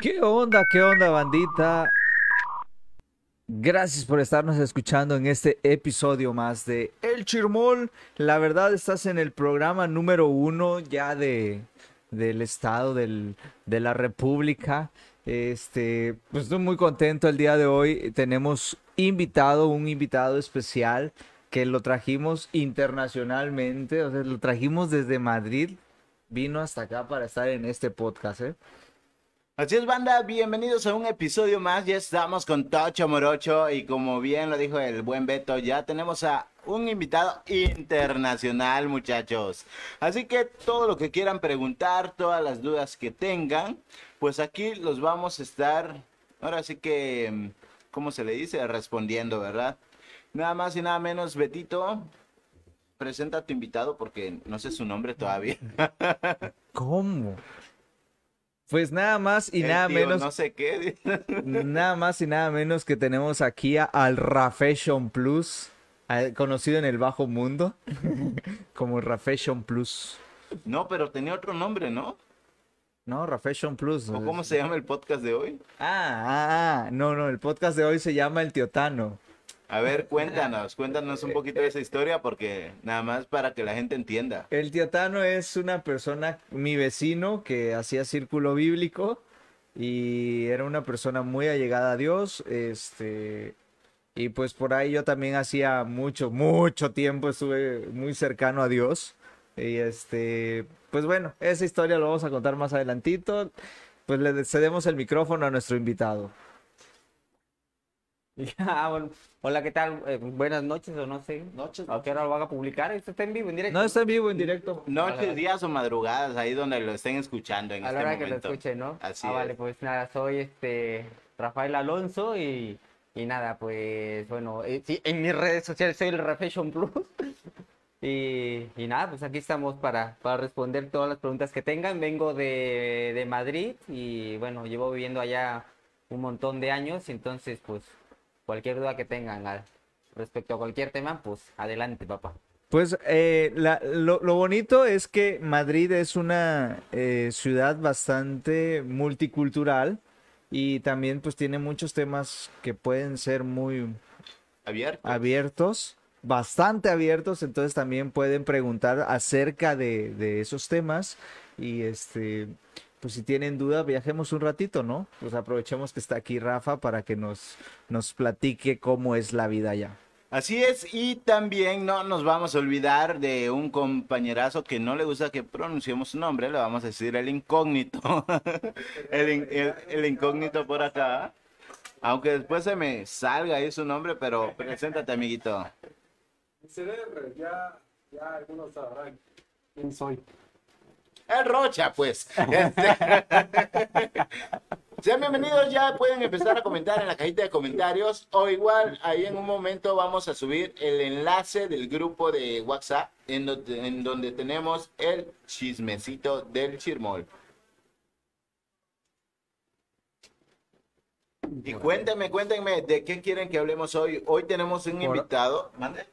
¿Qué onda? ¿Qué onda, bandita? Gracias por estarnos escuchando en este episodio más de El Chirmol. La verdad, estás en el programa número uno ya de, del estado del, de la República. Este, pues estoy muy contento el día de hoy. Tenemos invitado, un invitado especial que lo trajimos internacionalmente, o sea, lo trajimos desde Madrid. Vino hasta acá para estar en este podcast, ¿eh? Así es, banda, bienvenidos a un episodio más. Ya estamos con Tocho Morocho y como bien lo dijo el buen Beto, ya tenemos a un invitado internacional, muchachos. Así que todo lo que quieran preguntar, todas las dudas que tengan, pues aquí los vamos a estar, ahora sí que, ¿cómo se le dice? Respondiendo, ¿verdad? Nada más y nada menos, Betito, presenta a tu invitado porque no sé su nombre todavía. ¿Cómo? Pues nada más y El nada menos, No sé qué. nada más y nada menos que tenemos aquí a- al Rafession Plus, a- conocido en el bajo mundo como Rafession Plus. No, pero tenía otro nombre, ¿no? No, Rafession Plus. ¿O cómo se llama el podcast de hoy? Ah, ah, ah, no, no, el podcast de hoy se llama El Tiotano. A ver, cuéntanos, cuéntanos un poquito de esa historia porque nada más para que la gente entienda. El Tiotano es una persona, mi vecino, que hacía círculo bíblico y era una persona muy allegada a Dios, este, y pues por ahí yo también hacía mucho, mucho tiempo estuve muy cercano a Dios. Y este, pues bueno, esa historia lo vamos a contar más adelantito. Pues le cedemos el micrófono a nuestro invitado. Ah, bueno. Hola, ¿qué tal? Eh, buenas noches o no sé. Noches. ¿A qué hora lo van a publicar? ¿Esto está en vivo, en directo? No está en vivo, en directo. Noches, días o madrugadas, ahí donde lo estén escuchando en A la este hora que lo escuchen, ¿no? Así ah, es. vale, pues nada, soy este Rafael Alonso y, y nada, pues bueno, eh, sí, en mis redes sociales soy el Refashion Plus. Y, y nada, pues aquí estamos para, para responder todas las preguntas que tengan. Vengo de, de Madrid y bueno, llevo viviendo allá un montón de años, entonces pues cualquier duda que tengan al- respecto a cualquier tema, pues adelante, papá. Pues eh, la- lo, lo bonito es que Madrid es una eh, ciudad bastante multicultural y también pues tiene muchos temas que pueden ser muy Abierto. abiertos, bastante abiertos, entonces también pueden preguntar acerca de, de esos temas y este, pues si tienen duda, viajemos un ratito, ¿no? Pues aprovechemos que está aquí Rafa para que nos, nos platique cómo es la vida allá. Así es, y también no nos vamos a olvidar de un compañerazo que no le gusta que pronunciemos su nombre, le vamos a decir el incógnito. el, in- el- el incógnito por acá. Aunque después se me salga ahí su nombre, pero preséntate, amiguito. CDR, ya, ya algunos sabrán quién soy. El Rocha, pues. Este- Sean bienvenidos, ya pueden empezar a comentar en la cajita de comentarios o igual ahí en un momento vamos a subir el enlace del grupo de WhatsApp en donde, en donde tenemos el chismecito del chirmol. Y cuéntenme, cuéntenme de qué quieren que hablemos hoy. Hoy tenemos un invitado. ¿Mande?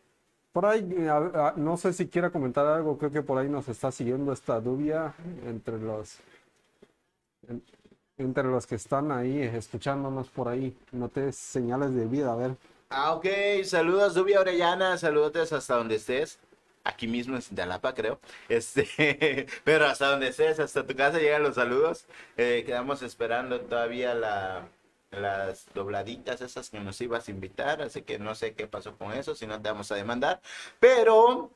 Por ahí, eh, no sé si quiera comentar algo, creo que por ahí nos está siguiendo esta dubia entre los en- entre los que están ahí escuchándonos por ahí. Noté señales de vida, a ver. Ah, ok. Saludos, Dubia Orellana. Saludos hasta donde estés. Aquí mismo en Cintalapa, creo. Este, pero hasta donde estés, hasta tu casa llegan los saludos. Eh, quedamos esperando todavía la, las dobladitas esas que nos ibas a invitar. Así que no sé qué pasó con eso, si no te vamos a demandar. Pero...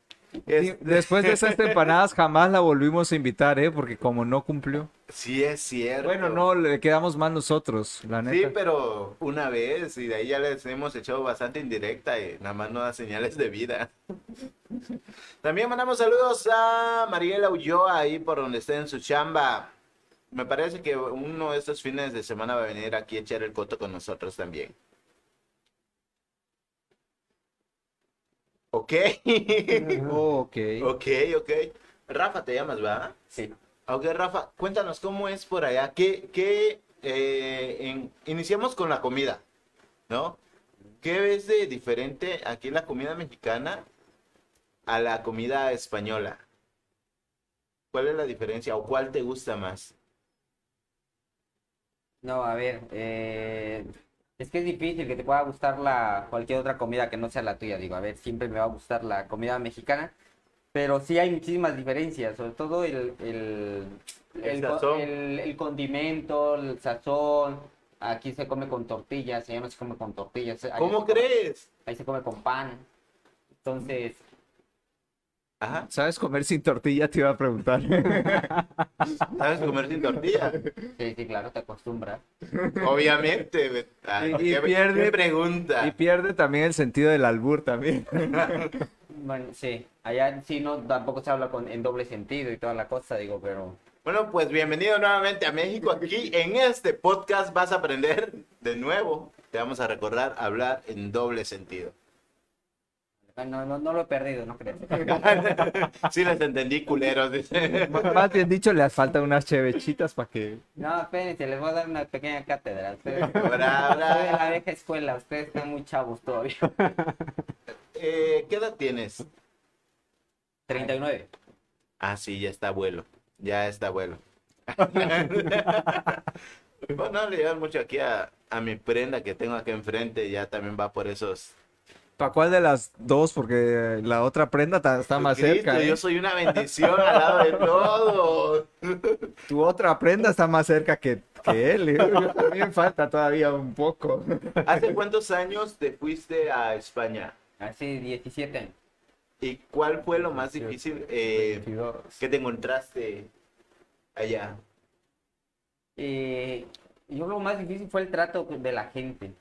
Y es- Después de esas empanadas jamás la volvimos a invitar, ¿eh? Porque como no cumplió. sí es cierto. Bueno, no, le quedamos mal nosotros, la Sí, neta. pero una vez y de ahí ya les hemos echado bastante indirecta y nada más no da señales de vida. También mandamos saludos a Mariela Ulloa ahí por donde esté en su chamba. Me parece que uno de estos fines de semana va a venir aquí a echar el coto con nosotros también. Ok. Oh, ok. ok, ok. Rafa, te llamas, ¿va? Sí. Ok, Rafa, cuéntanos cómo es por allá. ¿Qué, qué, eh, en- iniciamos con la comida, ¿no? ¿Qué ves de diferente aquí la comida mexicana a la comida española? ¿Cuál es la diferencia o cuál te gusta más? No, a ver, eh, es que es difícil que te pueda gustar la cualquier otra comida que no sea la tuya. Digo, a ver, siempre me va a gustar la comida mexicana, pero sí hay muchísimas diferencias, sobre todo el, el, El condimento, el sazón. Aquí se come con tortillas, allá no se come con tortillas. allá ¿Cómo se come- crees? Ahí se come con pan. Entonces, Ajá. ¿Sabes comer sin tortilla? Te iba a preguntar. ¿Sabes comer sin tortilla? sí, sí, claro, te acostumbras. Obviamente. Ay, Y- y ¿qué, pierde- qué pregunta? y pierde también el sentido del albur también. Bueno, sí, allá sí no tampoco se habla con, en doble sentido y toda la cosa, digo, pero Bueno, pues bienvenido nuevamente a México. Aquí en este podcast vas a aprender de nuevo. Te vamos a recordar hablar en doble sentido. Bueno, no, no lo he perdido, no crees. Sí les entendí, culeros. dice. Más bien dicho, les faltan unas chevechitas para que... No, espérense, les voy a dar una pequeña cátedra. Ustedes, Bra, bra. soy de la vieja escuela, ustedes están muy chavos todavía. Eh, ¿Qué edad tienes? 39. Ah, sí, ya está abuelo. Ya está abuelo. Bueno, no le llevan mucho aquí a, a mi prenda que tengo aquí enfrente. Ya también va por esos. ¿Para cuál de las dos? Porque la otra prenda ta- está más Cristo, cerca. ¿eh? Yo soy una bendición al lado de todos. Tu otra prenda está más cerca que, que él. ¿eh? También falta todavía un poco. ¿Hace cuántos años te fuiste a España? Hace 17 años. ¿Y cuál fue lo más difícil eh, 22. que te encontraste allá? Eh, yo lo más difícil fue el trato de la gente.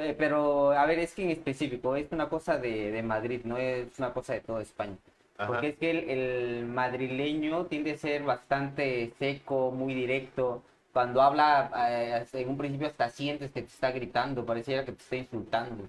Pe- Pero, a ver, es que en específico, es una cosa de, de Madrid, no es una cosa de toda España. Ajá. Porque es que el, el madrileño tiende a ser bastante seco, muy directo. Cuando habla, eh, en un principio hasta sientes que te está gritando, pareciera que te está insultando.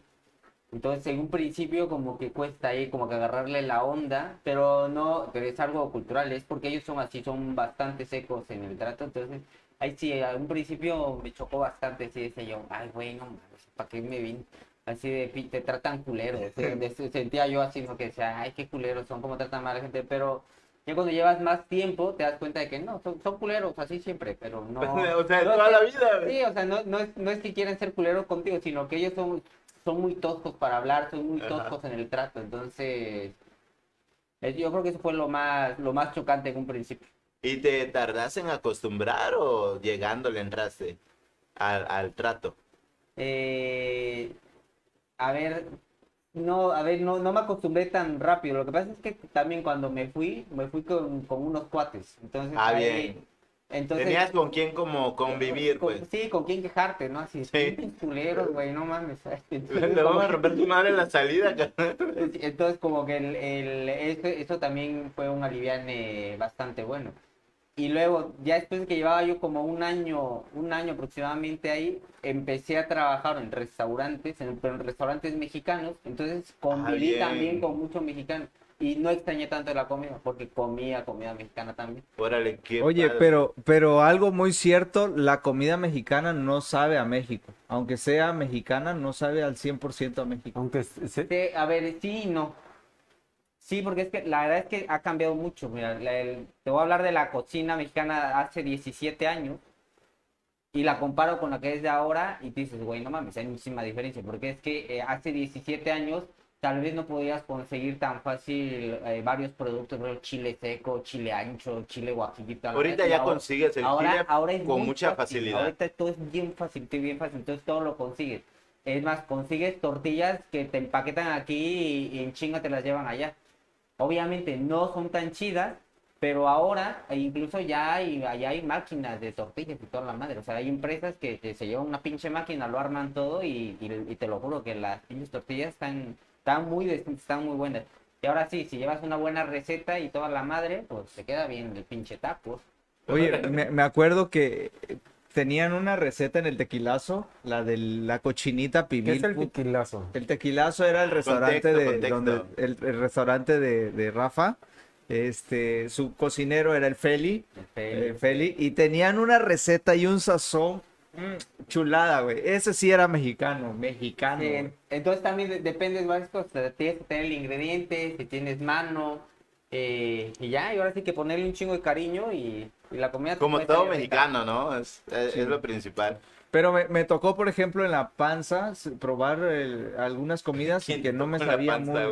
Entonces, en un principio como que cuesta ahí como que agarrarle la onda, pero no, pero es algo cultural, es porque ellos son así, son bastante secos en el trato, entonces, ahí sí, a un principio me chocó bastante, así decía yo, ay, güey, no ¿para qué me vine? Así de, te tratan culero, se- sentía yo así, ¿no? que decía, ay, qué culeros son, cómo tratan mal a la gente, pero ya cuando llevas más tiempo te das cuenta de que no, son, son culeros, así siempre, pero no... o sea, no toda la vida. Sí, o sea, no, no, es, no es que quieran ser culeros contigo, sino que ellos son, son muy toscos para hablar, son muy Ajá. toscos en el trato. Entonces, es- yo creo que eso fue lo más, lo más chocante en un principio. ¿Y te tardas en acostumbrar o llegando le entraste al, al trato? Eh, a ver, no, a ver, no, no me acostumbré tan rápido. Lo que pasa es que también cuando me fui, me fui con, con unos cuates. Entonces, Ah, ahí- bien. Entonces, Tenías con quién como convivir, con- pues. Sí, con quién quejarte, ¿no? Así, Sí. culeros, güey, no mames. Entonces, Le como vamos a romper tu madre en la salida, carnal. Entonces, como que el, el- eso, eso también fue un aliviane bastante bueno. Y luego, ya después de que llevaba yo como un año, un año aproximadamente ahí, empecé a trabajar en restaurantes, en, pero en restaurantes mexicanos. Entonces, conviví bien. también con muchos mexicanos. Y no extrañé tanto la comida, porque comía comida mexicana también. Órale, qué Oye, padre. pero, pero algo muy cierto, la comida mexicana no sabe a México. Aunque sea mexicana, no sabe al 100% a México. Aunque se- se- Sí, a ver, sí y no. Sí, porque es que la verdad es que ha cambiado mucho. Mira, la- el- te voy a hablar de la cocina mexicana hace 17 años y la comparo con la que es de ahora y te dices, güey, no mames, hay muchísima diferencia. Porque es que eh, hace 17 años tal vez no podías conseguir tan fácil eh, varios productos, bro, chile seco, chile ancho, chile guajillito. Ahorita ya ahora- consigues el ahora, chile ahora es con mucha fácil. facilidad. Ahorita todo es bien fácil, todo bien fácil, entonces todo lo consigues. Es más, consigues tortillas que te empaquetan aquí y, y en chinga te las llevan allá. Obviamente no son tan chidas, pero ahora e incluso ya hay, allá hay máquinas de tortillas y toda la madre. O sea, hay empresas que, que se llevan una pinche máquina, lo arman todo y, y- te lo juro que las pinches tortillas están, están muy están muy buenas. Y ahora sí, si llevas una buena receta y toda la madre, pues te queda bien el pinche taco. Oye, me, me acuerdo que tenían una receta en el tequilazo, la de la cochinita ¿Qué pibil. es el tequilazo? El tequilazo era el restaurante Contexto, de contexto. donde el, el restaurante de, de Rafa. Este, su cocinero era el Feli, el Feli, y tenían una receta y un sazón mm, chulada, güey. Ese sí era mexicano, mexicano. Sí, entonces también de- depende de varias cosas. Tienes que tener el ingrediente, si tienes mano. Eh, y ya, y ahora sí que ponerle un chingo de cariño y, y la comida... Como todo mexicano, ¿no? Es, es- es lo principal. Pero me, me tocó, por ejemplo, en la panza probar el- algunas comidas y que no me sabía panza, muy...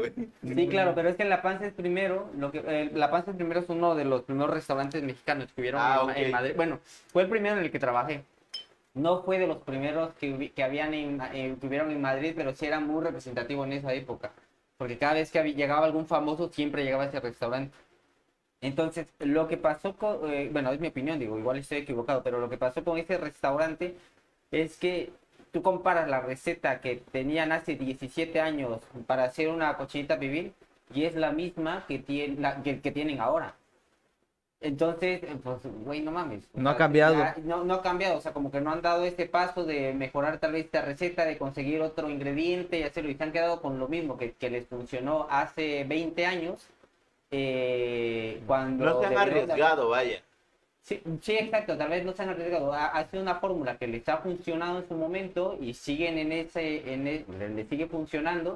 güey. Sí, claro, pero es que La Panza es primero, lo que, eh, La Panza es primero es uno de los primeros restaurantes mexicanos que hubieron Ah, en, Ma- en. Madrid. Bueno, fue el primero en el que trabajé. No fue de los primeros que, que habían en, eh, que hubieron en Madrid, pero sí era muy representativo en esa época. Porque cada vez que había- llegaba algún famoso, siempre llegaba a ese restaurante. Entonces, lo que pasó con, eh, bueno, es mi opinión, digo, igual estoy equivocado, pero lo que pasó con ese restaurante es que tú comparas la receta que tenían hace 17 años para hacer una cochinita pibil y es la misma que, tiene, la- que, que tienen ahora. Entonces, eh, pues, güey, no mames. No ha cambiado. no, no ha cambiado, o sea, como que no han dado este paso de mejorar tal vez esta receta, de conseguir otro ingrediente y hacerlo. Y se han quedado con lo mismo que, que les funcionó hace 20 años. Eh, cuando No se han de- arriesgado, vaya. Sí, sí, exacto, tal vez no se han arriesgado. Ha, ha sido una fórmula que les ha funcionado en su momento y siguen en ese, en e- le, sigue funcionando,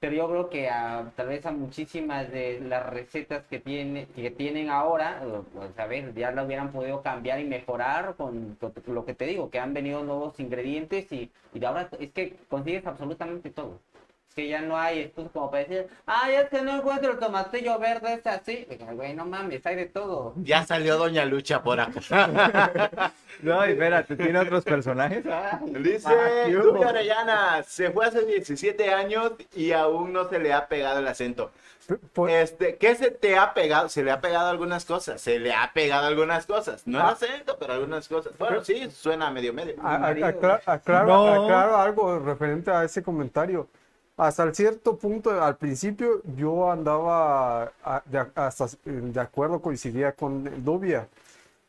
pero yo creo que a, tal vez a muchísimas de las recetas que, tiene, que tienen ahora, pues, a ver, ya la hubieran podido cambiar y mejorar con, con lo que te digo, que han venido nuevos ingredientes y, y de ahora es que consigues absolutamente todo. Que ya no hay esto como para decir, ah, ya es que no encuentro el tomatillo verde, es así. Güey, no mames, hay de todo. Ya salió Doña Lucha por acá. No, y espérate, ¿tiene otros personajes? Dice Ah, ¿qué Dubi hubo? Orellana, se fue hace 17 años y aún no se le ha pegado el acento. Por- Este, ¿qué se te ha pegado? Se le ha pegado algunas cosas, se le ha pegado algunas cosas. No el Ah. acento, pero algunas cosas. Bueno, sí, suena medio medio. A- aclaro, No. aclaro algo referente a ese comentario. Hasta el cierto punto, al principio, yo andaba a- de, hasta de acuerdo, coincidía con Dubia.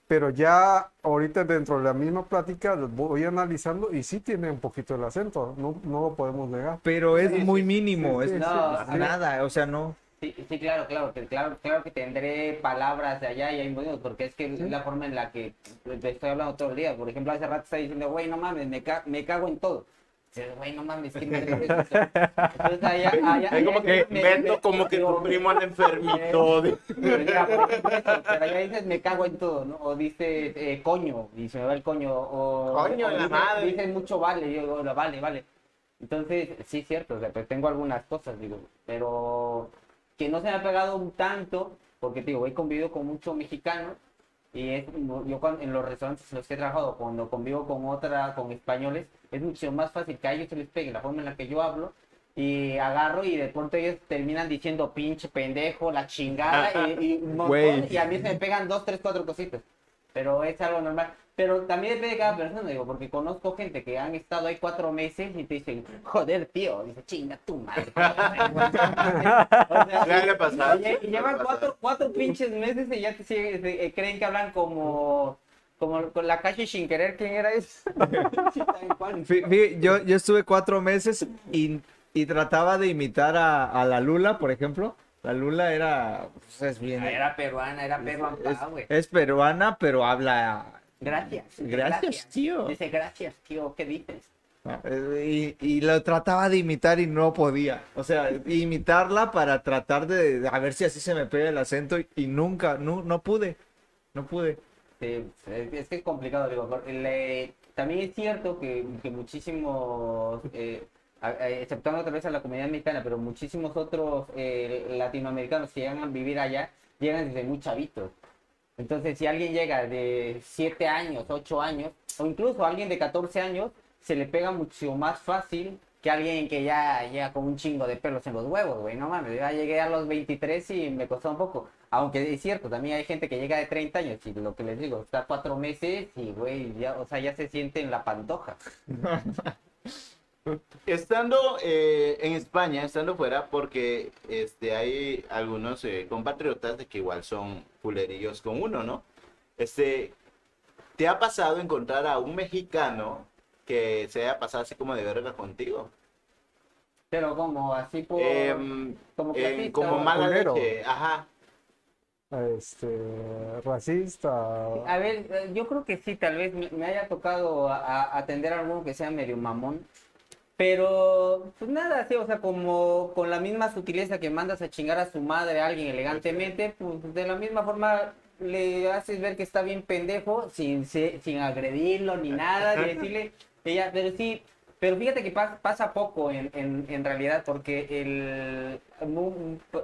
Pero ya ahorita dentro de la misma plática voy analizando y sí tiene un poquito el acento, no, no lo podemos negar. Pero es Sí, muy sí, mínimo, sí, es sí, No, sí. nada, o sea, no. Sí, sí, claro, claro, que, claro, claro que tendré palabras de allá y hay modismos, porque es que es la forma en la que te estoy hablando todo el día. Por ejemplo, hace rato está diciendo, güey, no mames, me, ca- me cago en todo. Dices, Güey, no mames, ¿qué me Entonces, allá, allá, Es como allá que me- me- como que tu primo anda enfermito. de- pero allá dices me cago en todo, ¿no? O dices eh, coño, y se me va el coño, o, Coño o la dices, madre. dices mucho vale, yo digo, vale, vale. Entonces, sí, cierto, o sea, pues tengo algunas cosas, digo, pero que no se me ha pegado un tanto, porque te digo, he convivido con muchos mexicanos, y es, yo cuando, en los restaurantes en los que he trabajado, cuando convivo con otra, con españoles, es mucho más fácil que a ellos se les pegue la forma en la que yo hablo, y agarro y de pronto ellos terminan diciendo pinche pendejo, la chingada, y, y un montón, y a mí se me pegan dos, tres, cuatro cositas. Pero es algo normal. Pero también depende de cada persona, digo, porque conozco gente que han estado ahí cuatro meses y te dicen, joder, tío, dice, chinga tu madre. O sea, pasado. y, ha llevan pasado. cuatro, cuatro pinches meses y ya te siguen- eh, creen que hablan como, como con la calle sin querer, ¿quién era fí- yo, yo estuve cuatro meses y, y trataba de imitar a, a la Lula, por ejemplo. La Lula era, pues, es bien, Era peruana, era peruana, es, güey. es peruana, pero habla Gracias. Gracias, tío. Dice, gracias, tío, ¿qué dices? eh, y, y lo trataba de imitar y no podía. O sea, imitarla para tratar de a ver si así se me pega el acento y, y nunca, no, no pude, no pude. Sí, es, que es complicado, digo. también es cierto que, que muchísimos, eh, exceptuando tal vez a la comunidad mexicana, pero muchísimos otros eh, latinoamericanos que llegan a vivir allá, llegan desde muy chavitos. Entonces, si alguien llega de 7 años, 8 años, o incluso alguien de 14 años, se le pega mucho más fácil que alguien que ya llega con un chingo de pelos en los huevos, güey. No mames, ya llegué a los 23 y me costó un poco. Aunque es cierto, también hay gente que llega de 30 años y lo que les digo, está cuatro meses y, güey, ya, o sea, ya se siente en la pantoja. Estando eh, en España, estando fuera, porque este, hay algunos eh, compatriotas de que igual son pulerillos con uno, ¿no? Este, ¿te ha pasado encontrar a un mexicano que se haya pasado así como de verga contigo? Pero como así por... Em, como clasista como mala leche, ajá. Este, racista. A ver, eh, yo creo que sí, tal vez me, haya tocado a- a- atender a alguno que sea medio mamón. Pero, pues nada, sí, o sea, como con la misma sutileza que mandas a chingar a su madre a alguien elegantemente, pues de la misma forma le haces ver que está bien pendejo sin, se- sin agredirlo ni nada, ni decirle, ella, pero sí, pero fíjate que pa- pasa poco en, en, realidad, porque el,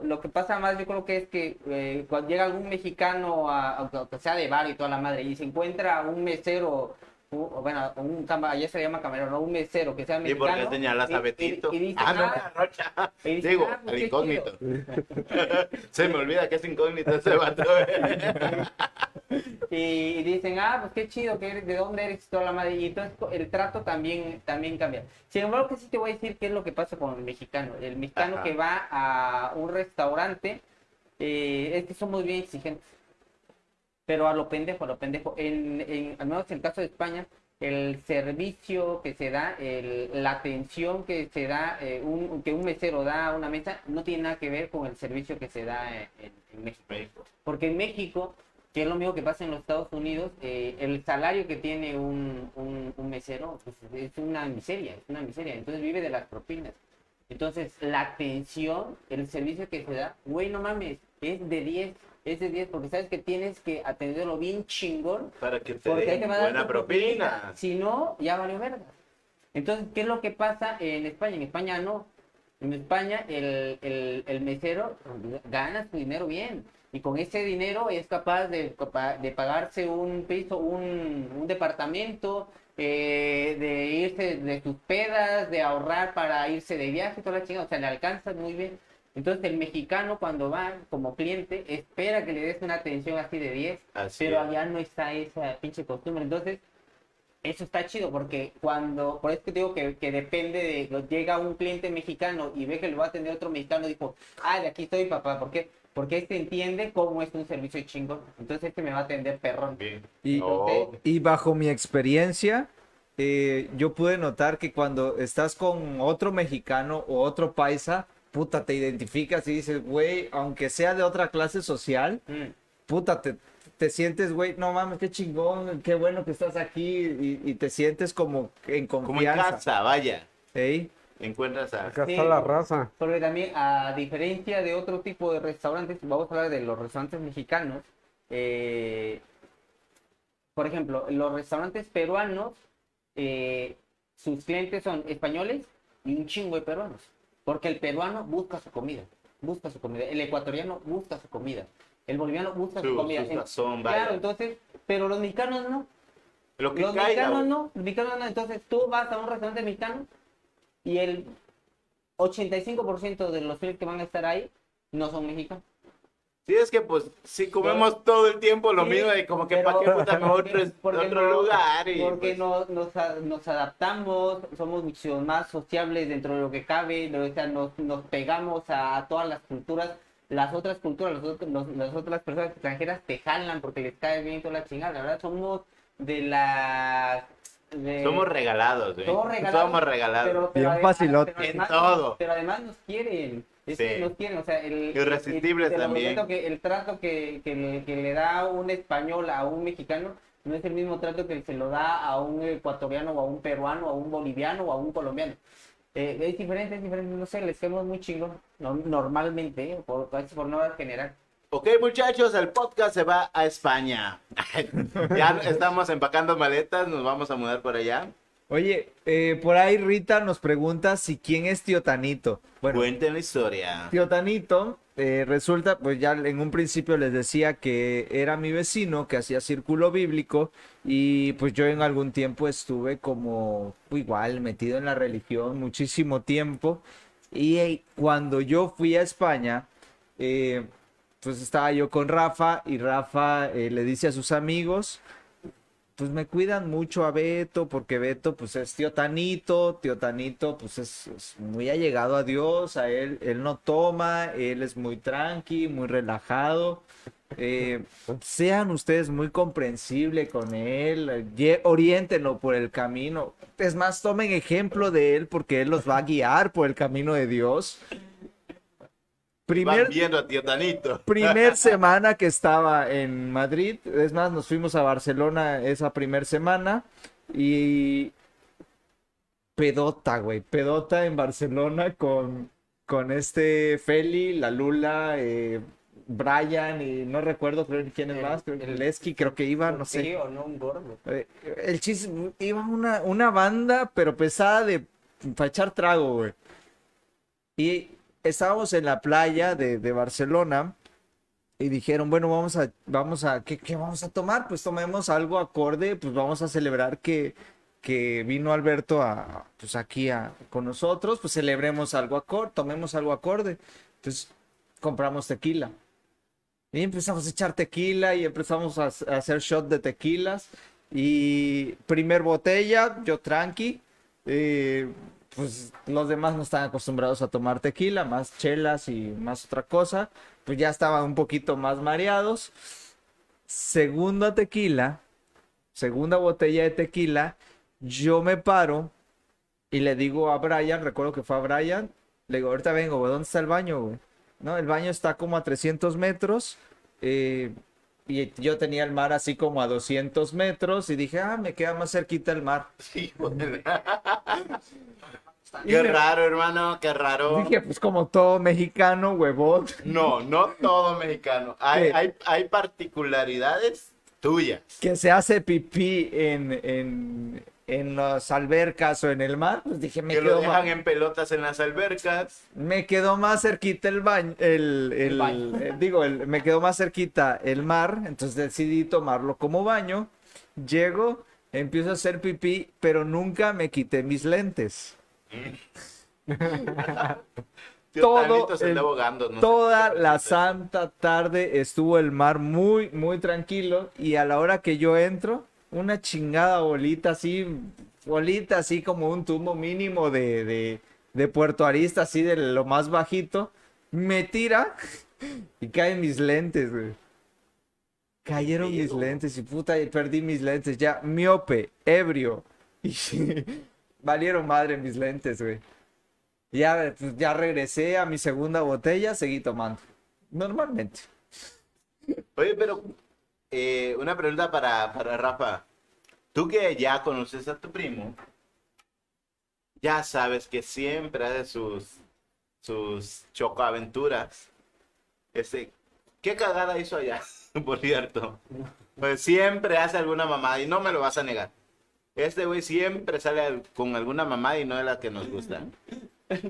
lo que pasa más yo creo que es que eh, cuando llega algún mexicano, a, sea de bar y toda la madre, y se encuentra un mesero, o bueno, un cama, allá se le llama camarero, no un mesero que sea ¿Y mexicano. por qué señalas y- a y- Betito? y dice, ah, no, "Ah, Rocha. y dice, Digo, "Ah, pues al qué incógnito. chido". Se me olvida que es incógnito ese vato. Y, y dicen, ah, pues qué chido, que eres, de dónde eres y toda la madre. Y entonces el trato también, también cambia. Sin embargo, que sí te voy a decir qué es lo que pasa con el mexicano. El mexicano Ajá. que va a un restaurante, eh, es que somos bien exigentes. Pero a lo pendejo, a lo pendejo. En, en, al menos en el caso de España, el servicio que se da, el- la atención que se da, eh, un, que un mesero da a una mesa, no tiene nada que ver con el servicio que se da en, en- México. Porque en México, que es lo mismo que pasa en los Estados Unidos, eh, el salario que tiene un, un- un mesero pues, es una miseria, es una miseria. Entonces vive de las propinas. Entonces, la atención, el servicio que se da, güey, no mames, es de 10, es de 10, porque sabes que tienes que atenderlo bien chingón, Para que te porque den te buena propina. Si no, ya valió verga. Entonces, ¿qué es lo que pasa en España? En España no. En España el, el, el mesero gana su dinero bien. Y con ese dinero es capaz de, de pagarse un piso, un, un departamento, eh, de irse de sus pedas, de ahorrar para irse de viaje, toda la chingada. O sea, le alcanza muy bien. Entonces el mexicano cuando va como cliente espera que le des una atención así de 10, Así pero es. allá no está esa pinche costumbre. Entonces, eso está chido porque cuando, por eso te digo que, que depende de, llega un cliente mexicano y ve que lo va a atender otro mexicano, dijo, ah, de aquí estoy papá, ¿por qué? Porque este entiende cómo es un servicio chingón, entonces este me va a atender perrón. Bien. Y- Oh, Y bajo mi experiencia, eh, yo pude notar que cuando estás con otro mexicano o otro paisa, puta, te identificas y dices, güey, aunque sea de otra clase social, Mm. puta, te, te sientes, güey, no mames, qué chingón, qué bueno que estás aquí y, y te sientes como en como en confianza. casa, vaya. ¿ey? Encuentras a... Acá Sí. está la raza. Porque también, a diferencia de otro tipo de restaurantes, vamos a hablar de los restaurantes mexicanos. eh, por ejemplo, los restaurantes peruanos, eh, sus clientes son españoles y un chingo de peruanos. Porque el peruano busca su comida, busca su comida. El ecuatoriano busca su comida. El boliviano busca su, Su- comida. su En- claro, entonces, pero los mexicanos no. Lo que Los caiga. mexicanos no, los mexicanos no. Entonces tú vas a un restaurante mexicano y el 85% de los que van a estar ahí no son mexicanos. Sí, es que pues si comemos todo el tiempo lo Sí, mismo y como que para qué puta me voy a otro, Porque otro no- lugar y Porque pues, no- nos, nos adaptamos, somos mucho más sociables dentro de lo que cabe, ¿no? o sea, nos, nos pegamos a, a todas las culturas. Las otras culturas, los otros- los- las otras personas extranjeras te jalan porque les cae bien toda la chingada. La verdad, somos de la... de- somos regalados, güey. somos regalados, Somos regalados. pero, Bien además- facilote. pero En todo. Pero además nos quieren. Es Sí. que quieren, o sea, el, Irresistibles también. que el trato que, que le, que le da un español a un mexicano no es el mismo trato que se lo da a un ecuatoriano o a un peruano o a un boliviano o a un colombiano. Eh, es diferente, es diferente, no sé, les quedamos muy chingón, no- normalmente, eh, por, por no general. Ok, muchachos, el podcast se va a España. ya estamos empacando maletas, nos vamos a mudar por allá. Oye, eh, por ahí Rita nos pregunta si quién es Tío Tanito. Bueno, Cuenten la historia. Tío Tanito, eh, resulta, pues ya en un principio les decía que era mi vecino, que hacía círculo bíblico, y pues yo en algún tiempo estuve como igual metido en la religión muchísimo tiempo, y eh, cuando yo fui a España, eh, pues estaba yo con Rafa, y Rafa eh, le dice a sus amigos, pues me cuidan mucho a Beto, porque Beto pues es tío Tanito, tío Tanito pues es, es muy allegado a Dios, a él, él no toma, él es muy tranqui, muy relajado. Eh, sean ustedes muy comprensibles con él, oriéntenlo por el camino. Es más, tomen ejemplo de él porque él los va a guiar por el camino de Dios. Primer, Van viendo a tío Tanito. primer semana que estaba en Madrid. Es más, nos fuimos a Barcelona esa primer semana. Y pedota, güey. Pedota en Barcelona con, con este Feli, la Lula, eh, Brian y no recuerdo quién es El- más. Creo que el- Lesky creo que iba, no Sí sé. o no, un gordo. Eh, El chiste, iba una, una banda, pero pesada de para echar trago, güey. Y estábamos en la playa de, de Barcelona y dijeron, bueno, vamos a, vamos a, ¿qué, qué vamos a tomar? Pues tomemos algo acorde, pues vamos a celebrar que, que vino Alberto a, pues aquí a, con nosotros, pues celebremos algo acorde, tomemos algo acorde. Entonces compramos tequila. Y empezamos a echar tequila y empezamos a, hacer shot de tequilas. Y primer botella, yo tranqui. eh, pues los demás no están acostumbrados a tomar tequila, más chelas y más otra cosa. Pues ya estaban un poquito más mareados. Segunda tequila, segunda botella de tequila, yo me paro y le digo a Brian, recuerdo que fue a Brian, le digo, ahorita vengo, ¿dónde está el baño, güey? ¿No? El baño está como a 300 metros. eh, y yo tenía el mar así como a 200 metros y dije, ah, me queda más cerquita el mar. De- Y Qué raro, hermano, qué raro. Dije, pues como todo mexicano, huevón. No, no todo mexicano. Hay, hay, hay particularidades tuyas. Que se hace pipí en, en, en las albercas o en el mar. Pues dije, me Que lo quedó, dejan más, en pelotas en las albercas. me quedó más cerquita el baño. El, el- baño. eh, digo, el- me quedó más cerquita el mar. Entonces decidí tomarlo como baño. Llego, empiezo a hacer pipí, pero nunca me quité mis lentes. Tío Todo el- anda ahogando. no Toda la santa tarde estuvo el mar muy, muy tranquilo y a la hora que yo entro, una chingada bolita así, bolita así como un tubo mínimo de, de, de Puerto Arista, así de lo más bajito, me tira y caen mis lentes, güey. Cayeron mis lentes y puta, perdí mis lentes ya, miope, ebrio. Y valieron madre mis lentes, güey. Ya, pues, ya regresé a mi segunda botella, seguí tomando. Normalmente. Oye, pero eh, una pregunta para, para Rafa. Tú que ya conoces a tu primo, ya sabes que siempre hace sus, sus chocoaventuras. Este, ¿qué cagada hizo allá? Por cierto. Pues siempre hace alguna mamada y no me lo vas a negar. Este güey siempre sale al- con alguna mamada y no es la que nos gusta.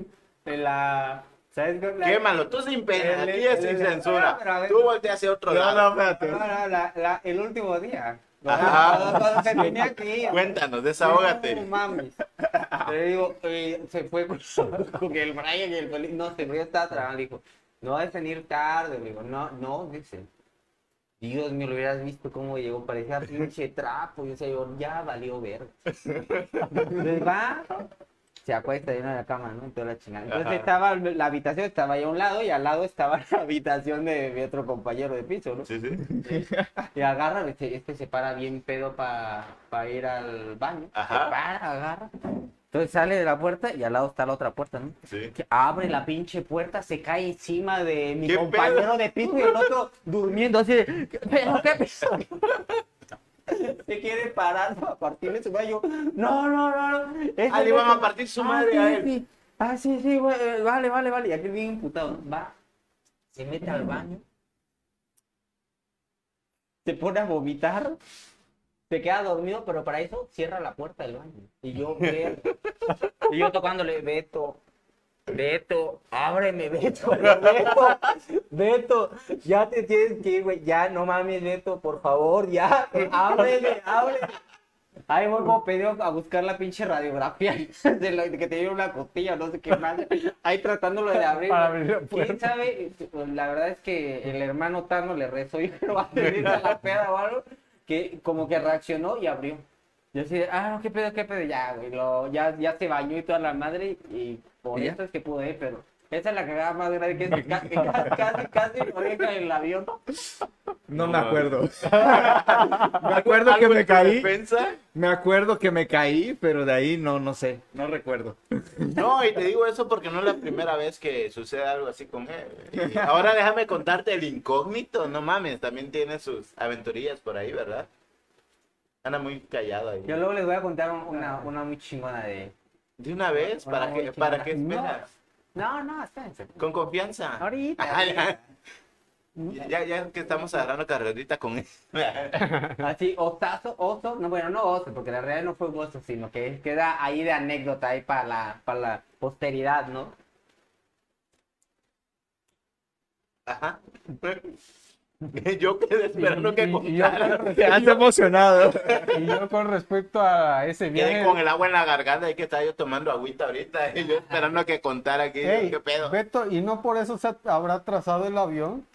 En la... ¿Sabes qué? La- Quémalo, tú sin pena, aquí es sin censura. Pero, a ver, Tú volteas hacia otro lado. espérate. No, no, la, la, el último día. Ajá. Cuando- cuando se tenía que ir. Cuéntanos, desahógate. No mames. Le digo, eh, se fue con, con el Brian y el. No, se fue, estaba trabajando. Dijo, no a venir tarde. Le digo, no, no, dice. Dios mío, lo hubieras visto cómo llegó. Parecía pinche trapo. Yo decía, yo, ya valió ver. Entonces va, se acuesta ahí en la cama, ¿no? En toda la chingada. Entonces Ajá. estaba, la habitación estaba ahí a un lado y al lado estaba la habitación de mi otro compañero de piso, ¿no? Sí, sí. Y agarra, este, este se para bien pedo para ir al baño. Ajá. Se para, agarra. Entonces sale de la puerta y al lado está la otra puerta, ¿no? Sí. Que abre la pinche puerta, se cae encima de mi ¿Qué compañero pedo? de piso y el otro durmiendo así de, ¿pero qué pedo? Se quiere parar para partirle su gallo. No, no, no, no. Ese Ah, le iban a partir su Ah, madre sí, a él. sí. Ah, sí, sí, güey, eh, vale, vale, vale. Y aquí bien imputado. Va, se mete al baño, se pone a vomitar, se queda dormido, pero para eso cierra la puerta del baño. Y yo, ver, y yo tocándole, Beto, Beto, ábreme, Beto, Beto, Beto, ya te tienes que ir, güey, ya, no mames, Beto, por favor, ya, ábreme, ábreme. Ahí voy como pedido a buscar la pinche radiografía de, de que te dieron una costilla, no sé qué más. Ahí tratándolo de abrir. Para abrir la ¿Quién sabe? La verdad es que el hermano Tano le rezó y lo va a venir a la peda o algo, que como que reaccionó y abrió. Yo así, ah, no, qué pedo, qué pedo, ya, güey, lo, ya, ya se bañó y toda la madre y por ¿Y ya? eso es que pude ir, pero esa es la cagada más grande que es que casi, casi, casi, en el avión. No, No me acuerdo. me acuerdo que ¿Algo me caí. defensa? Me acuerdo que me caí, pero de ahí no, no sé. No recuerdo. No, y te digo eso porque no es la primera vez que sucede algo así con él. Y ahora déjame contarte el incógnito, no mames, también tiene sus aventurillas por ahí, ¿verdad? Anda muy callado ahí. Yo luego les voy a contar un- una, una muy chingona de, De una vez, ¿para No, qué, para qué esperas? No, no, espérense. Con confianza. Ahorita. Ah, ya. Ya, ya que estamos agarrando carrerita con él. Así, osazo, oso, no, bueno, no oso, porque la realidad no fue un oso, sino que queda ahí de anécdota ahí para la, para la posteridad, ¿no? Ajá. Yo quedé esperando que Y- y- y yo- contara. Quedaste emocionado. Y yo con respecto a ese Quedé viaje. con el agua en la garganta y que estaba yo tomando agüita ahorita y yo esperando que contara aquí. Ey, ¿Qué pedo? Beto, ¿y no por eso se habrá trazado el avión?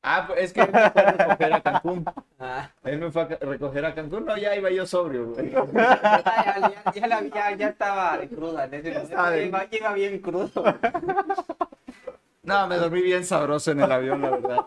Ah, pues es que él me fue a recoger a Cancún. Ah, Él me fue a recoger a Cancún. No, ya iba yo sobrio, güey. ya, ya, ya, la- ya- ya estaba de cruda, en ese iba bien crudo. No, me dormí bien sabroso en el avión, la verdad.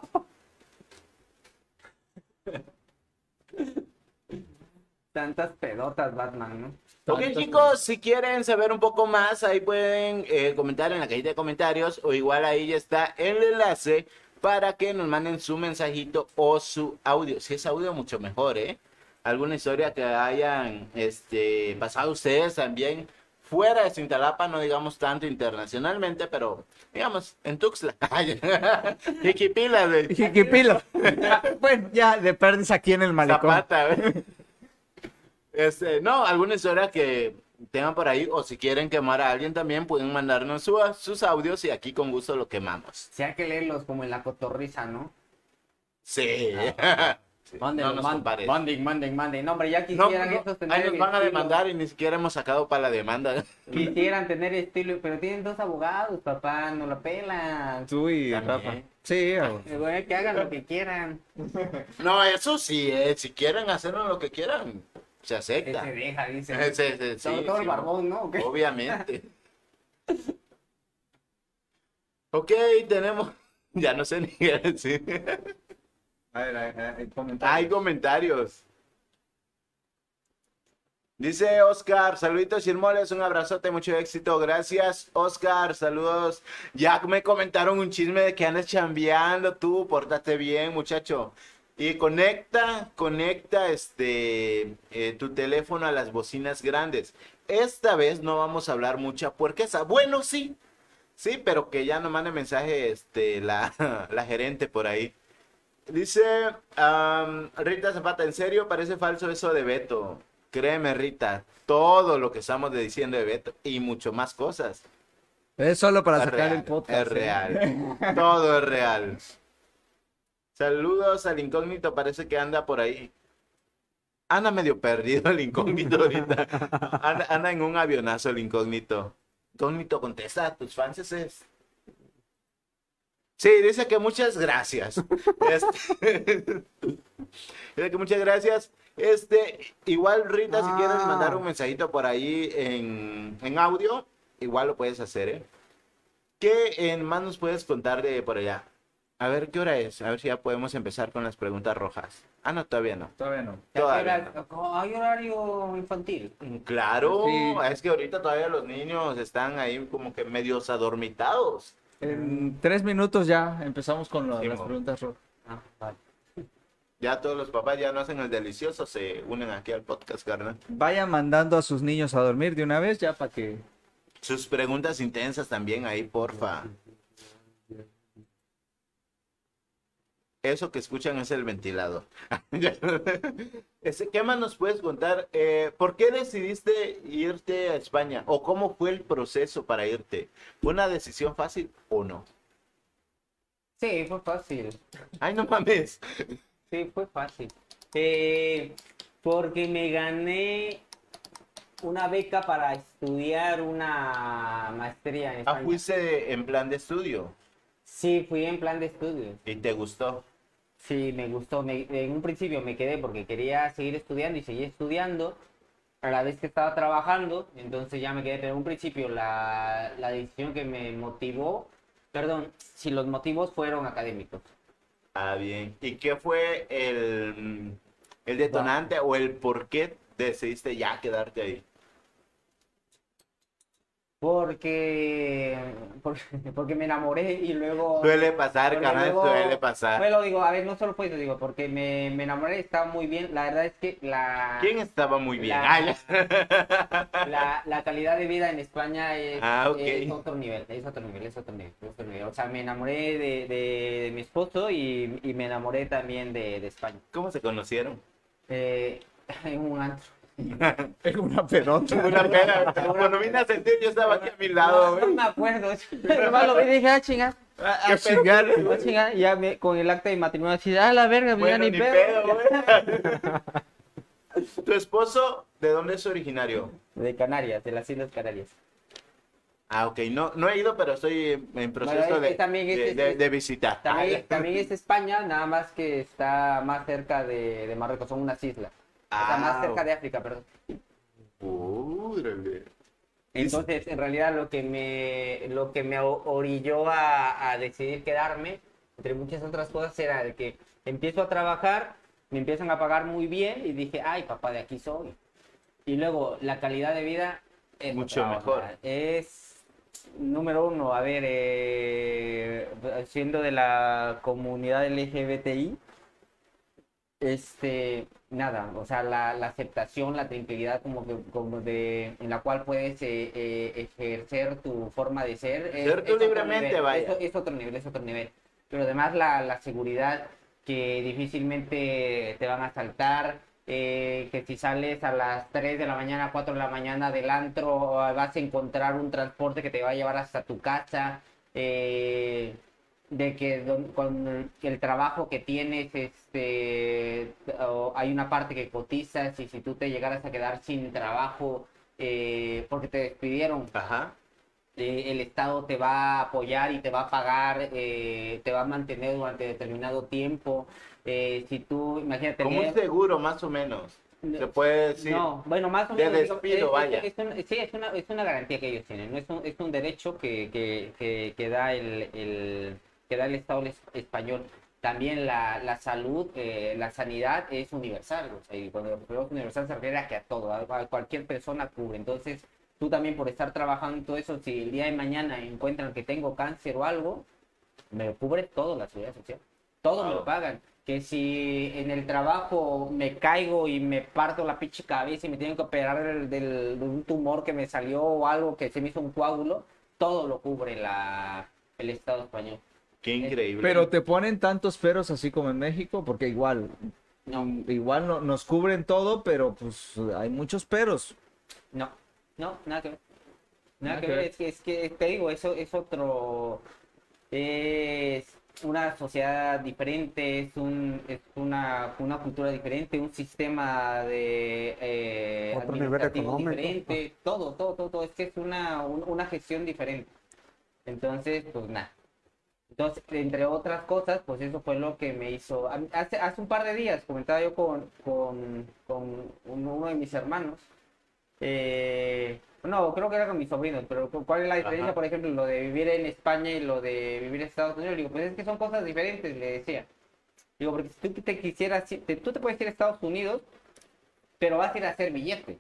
Tantas pedotas, Batman, ¿no? Ok chicos, si quieren saber un poco más, ahí pueden eh, comentar en la cajita de comentarios o igual ahí ya está el enlace para que nos manden su mensajito o su audio. Si es audio, mucho mejor, ¿eh? Alguna historia que hayan este, pasado ustedes también fuera de Cintalapa, no digamos tanto internacionalmente, pero digamos en Tuxtla. Jiquipila, güey. Jiquipila. bueno, ya de perdes aquí en el malecón. Zapata, güey. Este, no, alguna historia que tengan por ahí, o si quieren quemar a alguien también, pueden mandarnos su- sus audios y aquí con gusto lo quemamos. Si hay que leerlos como en la cotorriza, ¿no? Sí. Sí, Manden, no nos compares. manden, manden, manden. No, hombre, ya quisieran no, esos tener ahí nos van a demandar y ni siquiera hemos sacado para la demanda. Quisieran tener estilo, pero tienen dos abogados, papá, no la pelan. Tú y. Rafa. Sí, Eh, güey, que hagan lo que quieran. No, eso sí, eh, si quieren hacerlo lo que quieran, se acepta. se deja, dice. Sí, sí, todo sí, el barbón, ¿no? Obviamente. ok, tenemos. Ya no sé ni qué decir. Ver, a ver, comentario. Hay comentarios. Dice Oscar, saluditos Chirmoles, un abrazote, mucho éxito, gracias Oscar, saludos. Ya me comentaron un chisme de que andas chambeando tú, pórtate bien muchacho. Y conecta, conecta este eh, tu teléfono a las bocinas grandes. Esta vez no vamos a hablar mucha puerquesa. Bueno, sí, sí, pero que ya no mande mensaje este, la, la gerente por ahí. Dice am, Rita Zapata, ¿en serio parece falso eso de Beto? Créeme, Rita, todo lo que estamos diciendo de Beto y mucho más cosas. Es solo para Es sacar real, el podcast. Es ¿eh? real. Todo es real. Saludos al incógnito, parece que anda por ahí. Anda medio perdido el incógnito ahorita. Anda, anda en un avionazo el incógnito. Incógnito, contesta a tus fans. Es... Sí, dice que muchas gracias. Este- dice que muchas gracias. Este, igual Rita, si quieres Ah. mandar un mensajito por ahí en, en audio, igual lo puedes hacer, ¿eh? ¿Qué en más nos puedes contar de por allá? A ver, ¿qué hora es? A ver si ya podemos empezar con las preguntas rojas. Ah, no, todavía no. Todavía no. Todavía Hay horario infantil. Claro, Sí. es que ahorita todavía los niños están ahí como que medios adormitados. En tres minutos ya empezamos con lo- Sí, las mo. preguntas. Ro. Ah, vale. Ya todos los papás ya no hacen el delicioso, se unen aquí al podcast, carnal. Vayan mandando a sus niños a dormir de una vez ya para que... Sus preguntas intensas también ahí, porfa. Eso que escuchan es el ventilador. ¿Qué más nos puedes contar? Eh, ¿Por qué decidiste irte a España? ¿O cómo fue el proceso para irte? ¿Fue una decisión fácil o no? Sí, fue fácil. Ay, no mames. Sí, fue fácil. Eh, porque me gané una beca para estudiar una maestría en Ah, España. fuiste en plan de estudio Sí, fui en plan de estudio. y te gustó. Sí, me gustó. Me- en un principio me quedé porque quería seguir estudiando y seguí estudiando a la vez que estaba trabajando. Entonces ya me quedé. Pero en un principio la, la decisión que me motivó, perdón, si los motivos fueron académicos. Ah, bien. ¿Y qué fue el, el detonante o el por qué decidiste ya quedarte ahí? Porque, porque, porque me enamoré y luego... Suele pasar, canal, suele pasar. Bueno, digo, a ver, no solo fue eso, digo, porque me, me enamoré, estaba muy bien. La verdad es que la... ¿Quién estaba muy bien? La- la, la calidad de vida en España es, Ah, es otro nivel, es otro nivel, es otro nivel, es otro nivel. O sea, me enamoré de, de- de mi esposo y, y me enamoré también de, de España. ¿Cómo se conocieron? Eh, en un antro. Es una pelota. Una pena. Cuando vine a sentir, yo estaba aquí a mi lado, no, no güey. me acuerdo. Nomás lo vi y dije, ah, chinga. A chingar. Ah, chinga. Y ya me- con el acta de matrimonio así, ah, la verga, Bueno, ni ni pedo. pedo. ¿Tu esposo de dónde es originario? De Canarias, de las Islas Canarias. Ah, ok. No, no he ido, pero estoy en proceso Bueno, de, de, es- de- de visitar. También, también es España, nada más que está más cerca de, de Marruecos, son unas islas. O sea, Ah, más cerca de África, perdón. Órale. Entonces, en realidad lo que me, lo que me orilló a, a decidir quedarme, entre muchas otras cosas, era de que empiezo a trabajar, me empiezan a pagar muy bien y dije, ay, papá, de aquí soy. Y luego, la calidad de vida es Mucho mejor. Es, número uno, a ver, eh, siendo de la comunidad LGBTI, este, nada, o sea, la, la aceptación, la tranquilidad como que, como de, en la cual puedes eh, eh, ejercer tu forma de ser. es- Ser tú es libremente, nivel, vaya. Es, es otro nivel, es otro nivel. Pero además la, la seguridad que difícilmente te van a asaltar, eh, que si sales a las 3 de la mañana, 4 de la mañana del antro, vas a encontrar un transporte que te va a llevar hasta tu casa. eh, de que don- con el trabajo que tienes, este, hay una parte que cotizas y si tú te llegaras a quedar sin trabajo eh, porque te despidieron, Ajá. eh, el Estado te va a apoyar y te va a pagar, eh, te va a mantener durante determinado tiempo. Eh, si tú, imagínate, Como un seguro, más o menos. Se puede decir. no, bueno, más o de menos. digo, despido, es- es- vaya. es un- sí, es una, es una garantía que ellos tienen, ¿no? es, un, es un derecho que, que, que, que da el, el- que da el Estado es- español. También la, la salud, eh, la sanidad es universal, o sea, y cuando hablamos universal se refiere a que a todo, a, cualquier persona cubre. Entonces, tú también por estar trabajando en todo eso, si el día de mañana encuentran que tengo cáncer o algo, me cubre todo la seguridad social. Todo me lo pagan. Que si en el trabajo me caigo y me parto la pinche cabeza y me tienen que operar del, del- de un tumor que me salió o algo que se me hizo un coágulo, todo lo cubre la, el Estado español. Qué increíble. Pero te ponen tantos peros así como en México, porque igual, No, igual no- nos cubren todo, pero pues hay muchos peros. no, no, nada que ver. Nada, Nada que que ver. ver. Es que, es que te digo, eso es otro. Es una sociedad diferente, es, un, es una, una cultura diferente, un sistema de eh, Otro nivel económico. diferente, todo, todo, todo, todo. Es que es una, un- una gestión diferente. Entonces, pues nada. Entonces, entre otras cosas, pues eso fue lo que me hizo. Hace, hace un par de días comentaba yo con, con, con uno de mis hermanos. eh, no, creo que era con mis sobrinos, pero cu- ¿cuál es la diferencia, Ajá. por ejemplo, lo de vivir en España y lo de vivir en Estados Unidos? Digo, pues es que son cosas diferentes, le decía. Digo, porque si tú te quisieras, te- tú te puedes ir a Estados Unidos, pero vas a ir a hacer billete.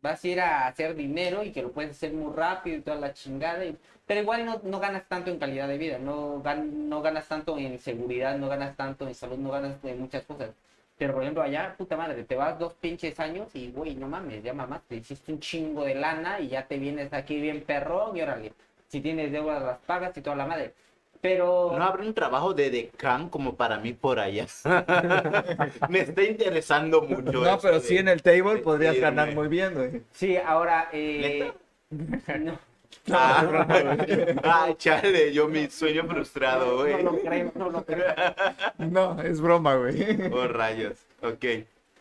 Vas a ir a hacer dinero y que lo puedes hacer muy rápido y toda la chingada. y- pero igual no, no ganas tanto en calidad de vida, no, gan- no ganas tanto en seguridad, no ganas tanto en salud, no ganas en muchas cosas. Pero por ejemplo, allá, puta madre, te vas dos pinches años y, güey, no mames, ya mamá, te hiciste un chingo de lana y ya te vienes aquí bien perrón y órale. Si tienes deudas las pagas y toda la madre. Pero... ¿No habrá un trabajo de decán como para mí por allá? Me está interesando mucho. No, pero de- sí en el table podrías irme. ganar muy bien, güey. Sí, ahora... Eh... no. Ah, ah, chale, yo mi sueño frustrado, No güey. lo creo, no lo creo. No, es broma, güey. Oh, rayos. Ok.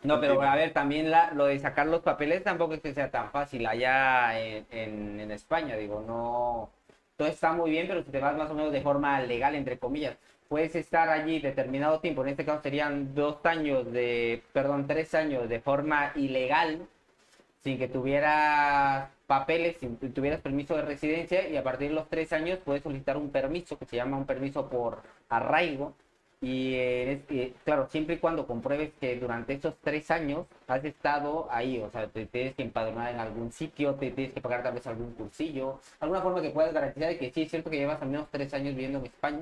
No, pero a ver, también la, lo de sacar los papeles tampoco es que sea tan fácil allá en, en, en España, digo, no... Todo está muy bien, pero si te vas más o menos de forma legal, entre comillas, puedes estar allí determinado tiempo, en este caso serían dos años de, perdón, tres años de forma ilegal, sin que tuvieras papeles, que tuvieras permiso de residencia, y a partir de los tres años puedes solicitar un permiso que se llama un permiso por arraigo, Y, es- y, claro, siempre y cuando compruebes que durante esos tres años has estado ahí, o sea, te tienes que empadronar en algún sitio, te tienes que pagar tal vez algún cursillo, alguna forma que puedas garantizar de que sí es cierto que llevas al menos tres años viviendo en España.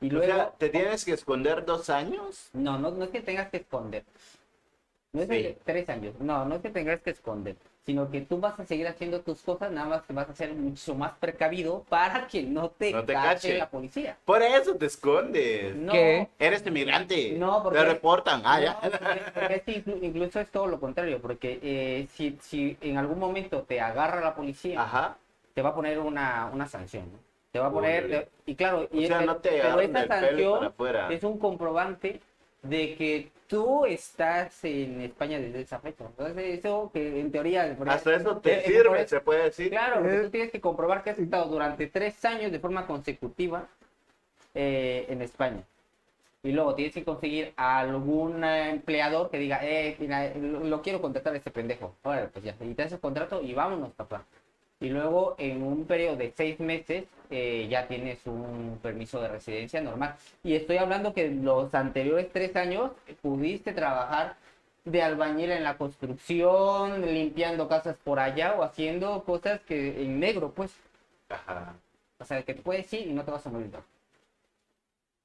Y O luego, sea, ¿te tienes que esconder dos años? no, no, no es que tengas que esconder. No es Sí. de tres años. No, no es que tengas que esconder. Sino que tú vas a seguir haciendo tus cosas, nada más que vas a ser mucho más precavido para que no te, No te cache cache. la policía. Por eso te escondes. No, ¿Qué? Eres inmigrante. No, porque- Te reportan. Ah, no, ya. porque- porque es que inclu- incluso es todo lo contrario, porque eh, si, si en algún momento te agarra la policía, Ajá. te va a poner una, una sanción. ¿no? Te va a poner, y claro, y O sea, no te pero esta sanción afuera. es un comprobante de que tú estás en España desde esa fecha. Entonces, eso que en teoría... Hasta eso te por sirve, se puede decir. Claro, Eh. tú tienes que comprobar que has estado durante tres años de forma consecutiva eh, en España. Y luego tienes que conseguir a algún empleador que diga, eh, mira, lo, lo quiero contratar a este pendejo. Órale, pues ya, y te haces el contrato y vámonos, papá. Y luego en un periodo de seis meses eh, ya tienes un permiso de residencia normal. Y estoy hablando que los anteriores tres años pudiste trabajar de albañil en la construcción, limpiando casas por allá o haciendo cosas que en negro, pues. Ajá. O sea, que te puedes ir y no te vas a morir.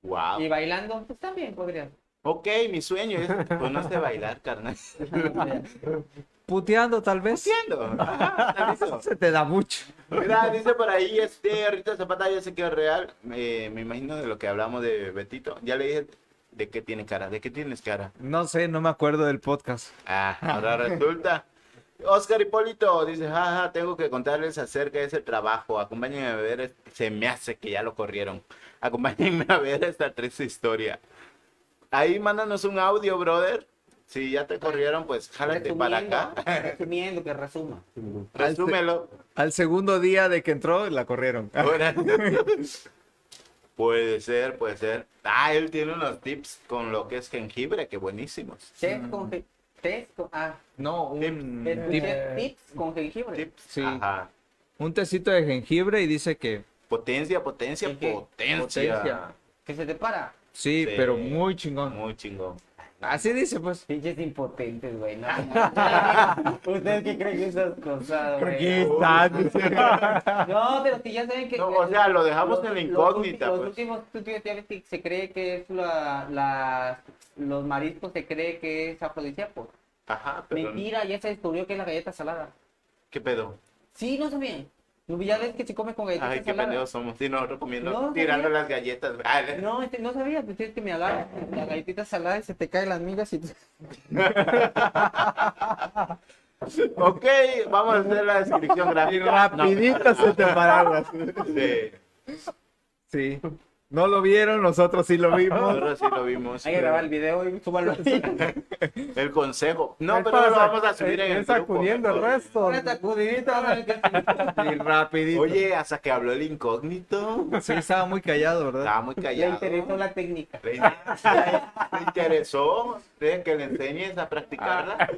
Wow. Y bailando, pues también podrías. Ok, mi sueño es a bailar, carnal. Puteando tal vez. Ajá, listo. Se te da mucho. Mira, dice por ahí, este, Rita Zapata, yo sé que es real. eh, me imagino de lo que hablamos de Betito. Ya le dije de qué tiene cara. ¿De qué tienes cara? No sé, no me acuerdo del podcast. Ah, ahora resulta. Oscar Hipólito dice, jaja, tengo que contarles acerca de ese trabajo. Acompáñenme a ver, se me hace que ya lo corrieron. Acompáñenme a ver esta triste historia. Ahí mándanos un audio, brother. Si ya te corrieron, pues jálate para acá. Resumiendo, que resuma. Resúmelo. Al segundo día de que entró, la corrieron. Ahora. puede ser, puede ser. Ah, él tiene unos tips con lo que es jengibre, que buenísimos. Test con con ah, No, un, tip- tips con jengibre. Tips. Sí. Ajá. un tecito de jengibre y dice que Potencia, potencia, potencia. Potencia. Que se te para. sí, Sí. pero muy chingón. Muy chingón. Así dice, pues. Pinches impotentes, güey. No, ¿Ustedes qué creen que esas cosas, güey? No, pero si ya saben que. No, o sea, lo dejamos en la los incógnita, Los pues. últimos estudios ya ves que se cree que es la, la- los mariscos se cree que es afrodisíaco. Ajá, pero Mentira, ya se descubrió que es la galleta salada. ¿qué pedo? Sí, no sabían. No, Ya ves que se come con galleta Ay, qué pendejos somos. Sí, nosotros comiendo, No, tirando sabía. las galletas. Ah, No, este, no sabía, pues es que me agarra la galletita salada y se te caen las migas y... Ok, vamos a hacer la descripción Y gráfica. rapidito se te paraguas. No, sí, Sí. No lo vieron, nosotros sí lo vimos. nosotros sí lo vimos. Hay que grabar el video y súbalo. El consejo. No, pero lo vamos a subir en es el sacudiendo el resto. Una sacudidita, Y rapidito. Oye, hasta que habló el incógnito. Sí, estaba muy callado, ¿verdad? Estaba muy Le callado. interesó la técnica. Le, le interesó que le enseñes a practicarla.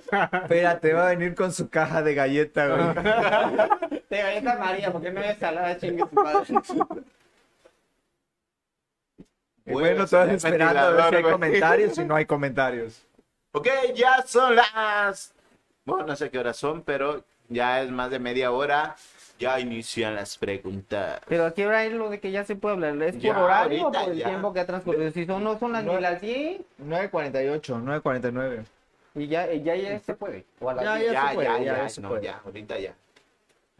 Espérate, va a venir con su caja de galleta, güey. De galleta María, porque no es salada, chingue su madre. Bueno, todos esperando a ver si hay güey. comentarios y no hay comentarios. Ok, ya son las. Bueno, no sé qué horas son, pero ya es más de media hora. Ya inician las preguntas. Pero aquí ahora es lo de que ya se puede hablar. ¿Es por Ya, horario o ahorita por el ya. tiempo que ha transcurrido? Si son, no son las las 10 9.48, 9.49. y ya, ya, ya se puede. O a las Ya, 10. Ya, se puede, ya, ya, ya, no, ya, ahorita ya.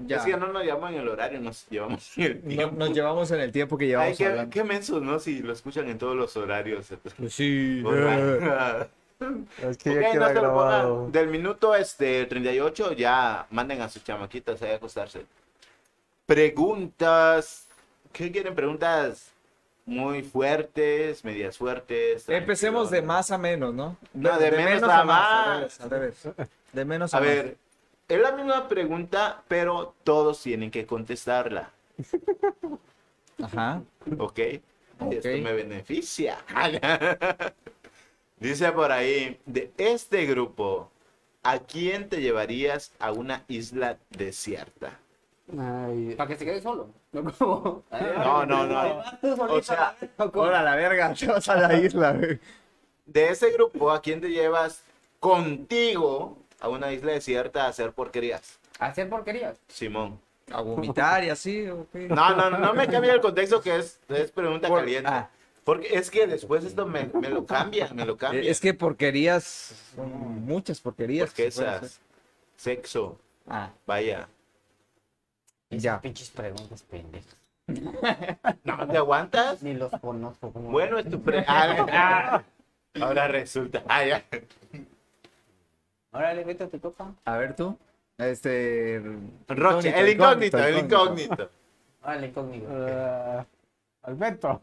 Ya. Es que no nos llevamos en el horario, nos llevamos en el No- tiempo. nos llevamos en el tiempo que Ay, llevamos qué, hablando. qué mensos, ¿no? Si lo escuchan en todos los horarios. Pues sí. Bueno. Es que Ok, ya no queda se lo pongan. grabado. Del minuto este 38 ya manden a sus chamaquitas ahí a acostarse. Preguntas. ¿Qué quieren? Preguntas muy fuertes, medias fuertes. Empecemos de más a menos, ¿no? No, de menos a más. al revés, al revés. De menos a, A más. ver, es la misma pregunta, pero todos tienen que contestarla. Ajá. ¿Ok? Esto me beneficia. Dice por ahí, de este grupo, ¿a quién te llevarías a una isla desierta? Ay, Para que se quede solo. No como. No, no, no. O sea. Ahora la verga, te vas a la isla, güey. De ese grupo, ¿a quién te llevas contigo a una isla desierta a hacer porquerías? Hacer porquerías. Simón. A vomitar y así, ¿o qué? No, no, no me cambia el contexto que es, es pregunta Por- caliente. ah. Porque es que después esto me, me lo cambia, me lo cambia. Es que porquerías, son muchas porquerías. Porque que se pueden esas, sexo. Ah, vaya. ya. Pinches preguntas pendejas. ¿No te aguantas? Ni los conozco. Bueno, es tu pre... Ah, ahora resulta. Ah, ya. Órale, Beto, te toca. A ver tú. Este. Roche, el incógnito, el incógnito. Órale, incógnito. eh, Alberto.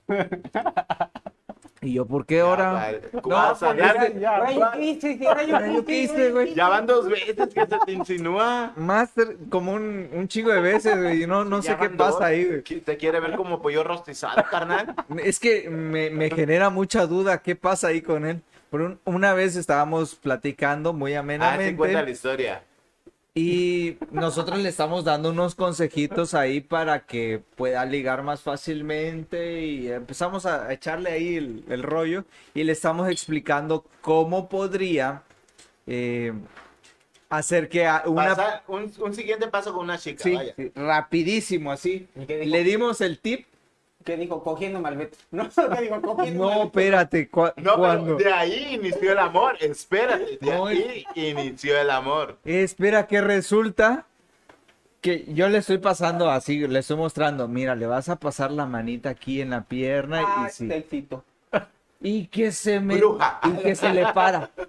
¿Y yo por qué ahora? Ya, Güey, va- ¿qué hice? ¿Qué rayo ¿Yo qué hice, güey? Ya van dos veces que se te insinúa. Master, como un, un chingo de veces, güey. No, no sé qué pasa dos. ahí, güey. ¿Qui- ¿Te quiere ver como pollo rostizado, carnal? Es que me, me genera mucha duda qué pasa ahí con él. Por un- una vez estábamos platicando muy Ah, amenamente. sí cuenta la historia. Y nosotros le estamos dando unos consejitos ahí para que pueda ligar más fácilmente y empezamos a echarle ahí el, el rollo y le estamos explicando cómo podría eh, hacer que a- una... Pasa un, un siguiente paso con una chica, Sí, vaya. sí, rapidísimo así. Le dimos el tip. ¿Qué dijo? Cogiéndome al Beto. No, ¿qué dijo? Cogiéndome No, espérate, cua- No, cuando... pero de ahí inició el amor. Espérate, de No, ahí inició el amor. Espera, que resulta que yo le estoy pasando así, le estoy mostrando, mira, le vas a pasar la manita aquí en la pierna y sí. te excito. Y que se me Bruja. y que se le para.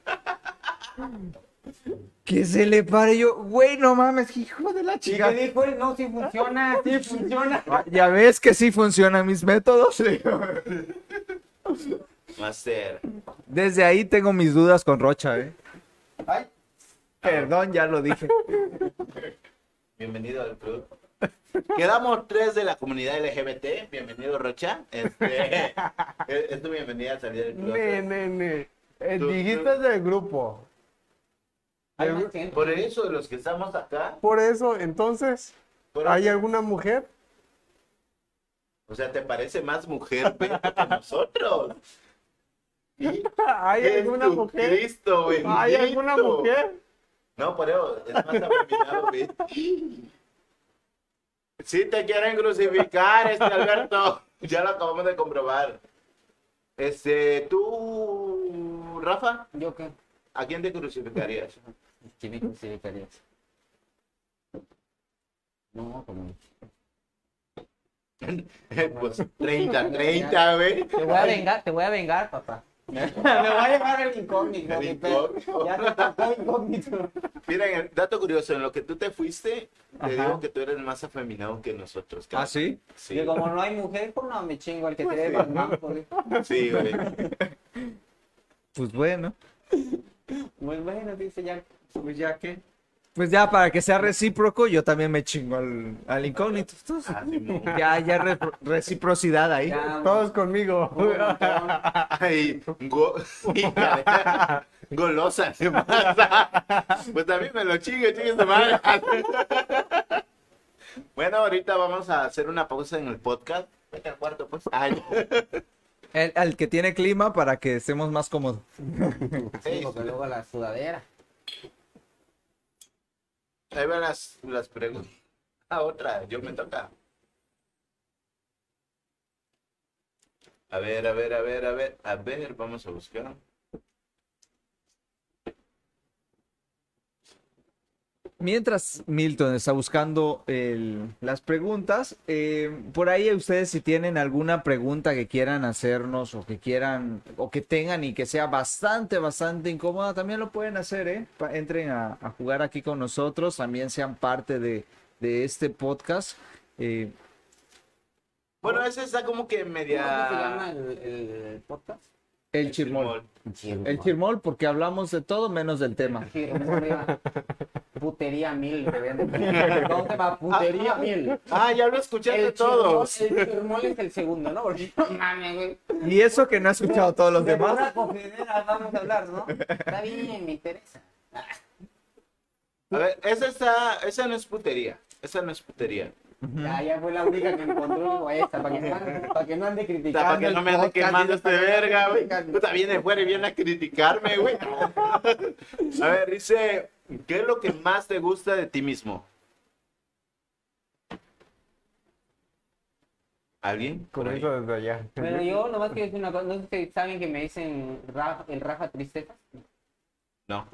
Que se le pare yo, güey, no mames, hijo de la ¿Y chica. qué dijo él? No, sí funciona, sí funciona. Ya ves que sí funcionan mis métodos. Master. Desde ahí tengo mis dudas con Rocha, eh. Ay, Perdón, ya lo dije. Bienvenido al club. Quedamos tres de la comunidad LGBT. Bienvenido, Rocha. Este, es, es tu bienvenida a salir del club. Ne, ne, ne. Dijiste del grupo. Hay Del más gru- gente. Por eso, de los que estamos acá. Por eso, entonces, por ¿hay alguna mujer? O sea, ¿te parece más mujer que nosotros? ¿Hay alguna mujer? ¿Hay alguna mujer? No, por eso, es más afeminado, ¿ves? Sí te quieren crucificar, este Alberto. Ya lo acabamos de comprobar. Este, tú, Rafa, ¿Yo qué? ¿a quién te crucificarías? ¿Qué me crucificarías? No, como... Pues 30, 30, güey. Te voy a vengar, te voy a vengar, papá. Me voy a llevar el incógnito, El incógnito. Ya te tocó incógnito. Miren, el dato curioso, en lo que tú te fuiste, te Ajá. digo que tú eres más afeminado que nosotros. ¿Ah, sí? Sí, Que como no hay mujer, pues no me chingo al que tiene más mampo, güey. sí, güey. Pues bueno. Muy bueno, dice ya. Pues ya que. Pues ya para que sea recíproco, yo también me chingo al, al incógnito. Ah, ya, ya re- reciprocidad ahí. Ya, Todos conmigo. Ay, go- golosa, ¿qué pasa? Pues mí me lo chingue, chingue su madre. Bueno, ahorita vamos a hacer una pausa en el podcast. Vete al cuarto, pues. Ay, El, al que tiene clima para que estemos más cómodos. Sí, porque luego la sudadera. Ahí van las, las preguntas. Ah, otra, yo me toca. A ver, a ver, a ver, a ver, a ver, vamos a buscar. Mientras Milton está buscando el- las preguntas, eh, por ahí ustedes si tienen alguna pregunta que quieran hacernos o que quieran o que tengan y que sea bastante, bastante incómoda, también lo pueden hacer, ¿eh? Pa- Entren a, a jugar aquí con nosotros, también sean parte de, de este podcast. Eh, Bueno, ese está como que ¿Cómo se media... llama el, el podcast? El chirmol. Chirmol. El chirmol porque hablamos de todo menos del tema. Putería mil, de- ¿Cómo se llama? Putería mil. Ah, ya lo escuchaste El todos. chirmol, el chirmol es el segundo, ¿no? Porque. Y eso que no ha escuchado todos los De demás. cogedera vamos a hablar, ¿no? Está bien, me interesa. A ver, esa está, esa no es putería. Esa no es putería. Ya, ya fue la única que encontró esta, para que, no ande- para que no ande criticando. Para que no me ande quemando este verga, güey. Puta, viene fuera y viene a criticarme, güey. A ver, dice, ¿qué es lo que más te gusta de ti mismo? ¿Alguien? Ahí. Comienzo desde allá. Bueno, yo nomás quiero decir una cosa. No sé si saben que me dicen Rafa- el Rafa Tristeza. No.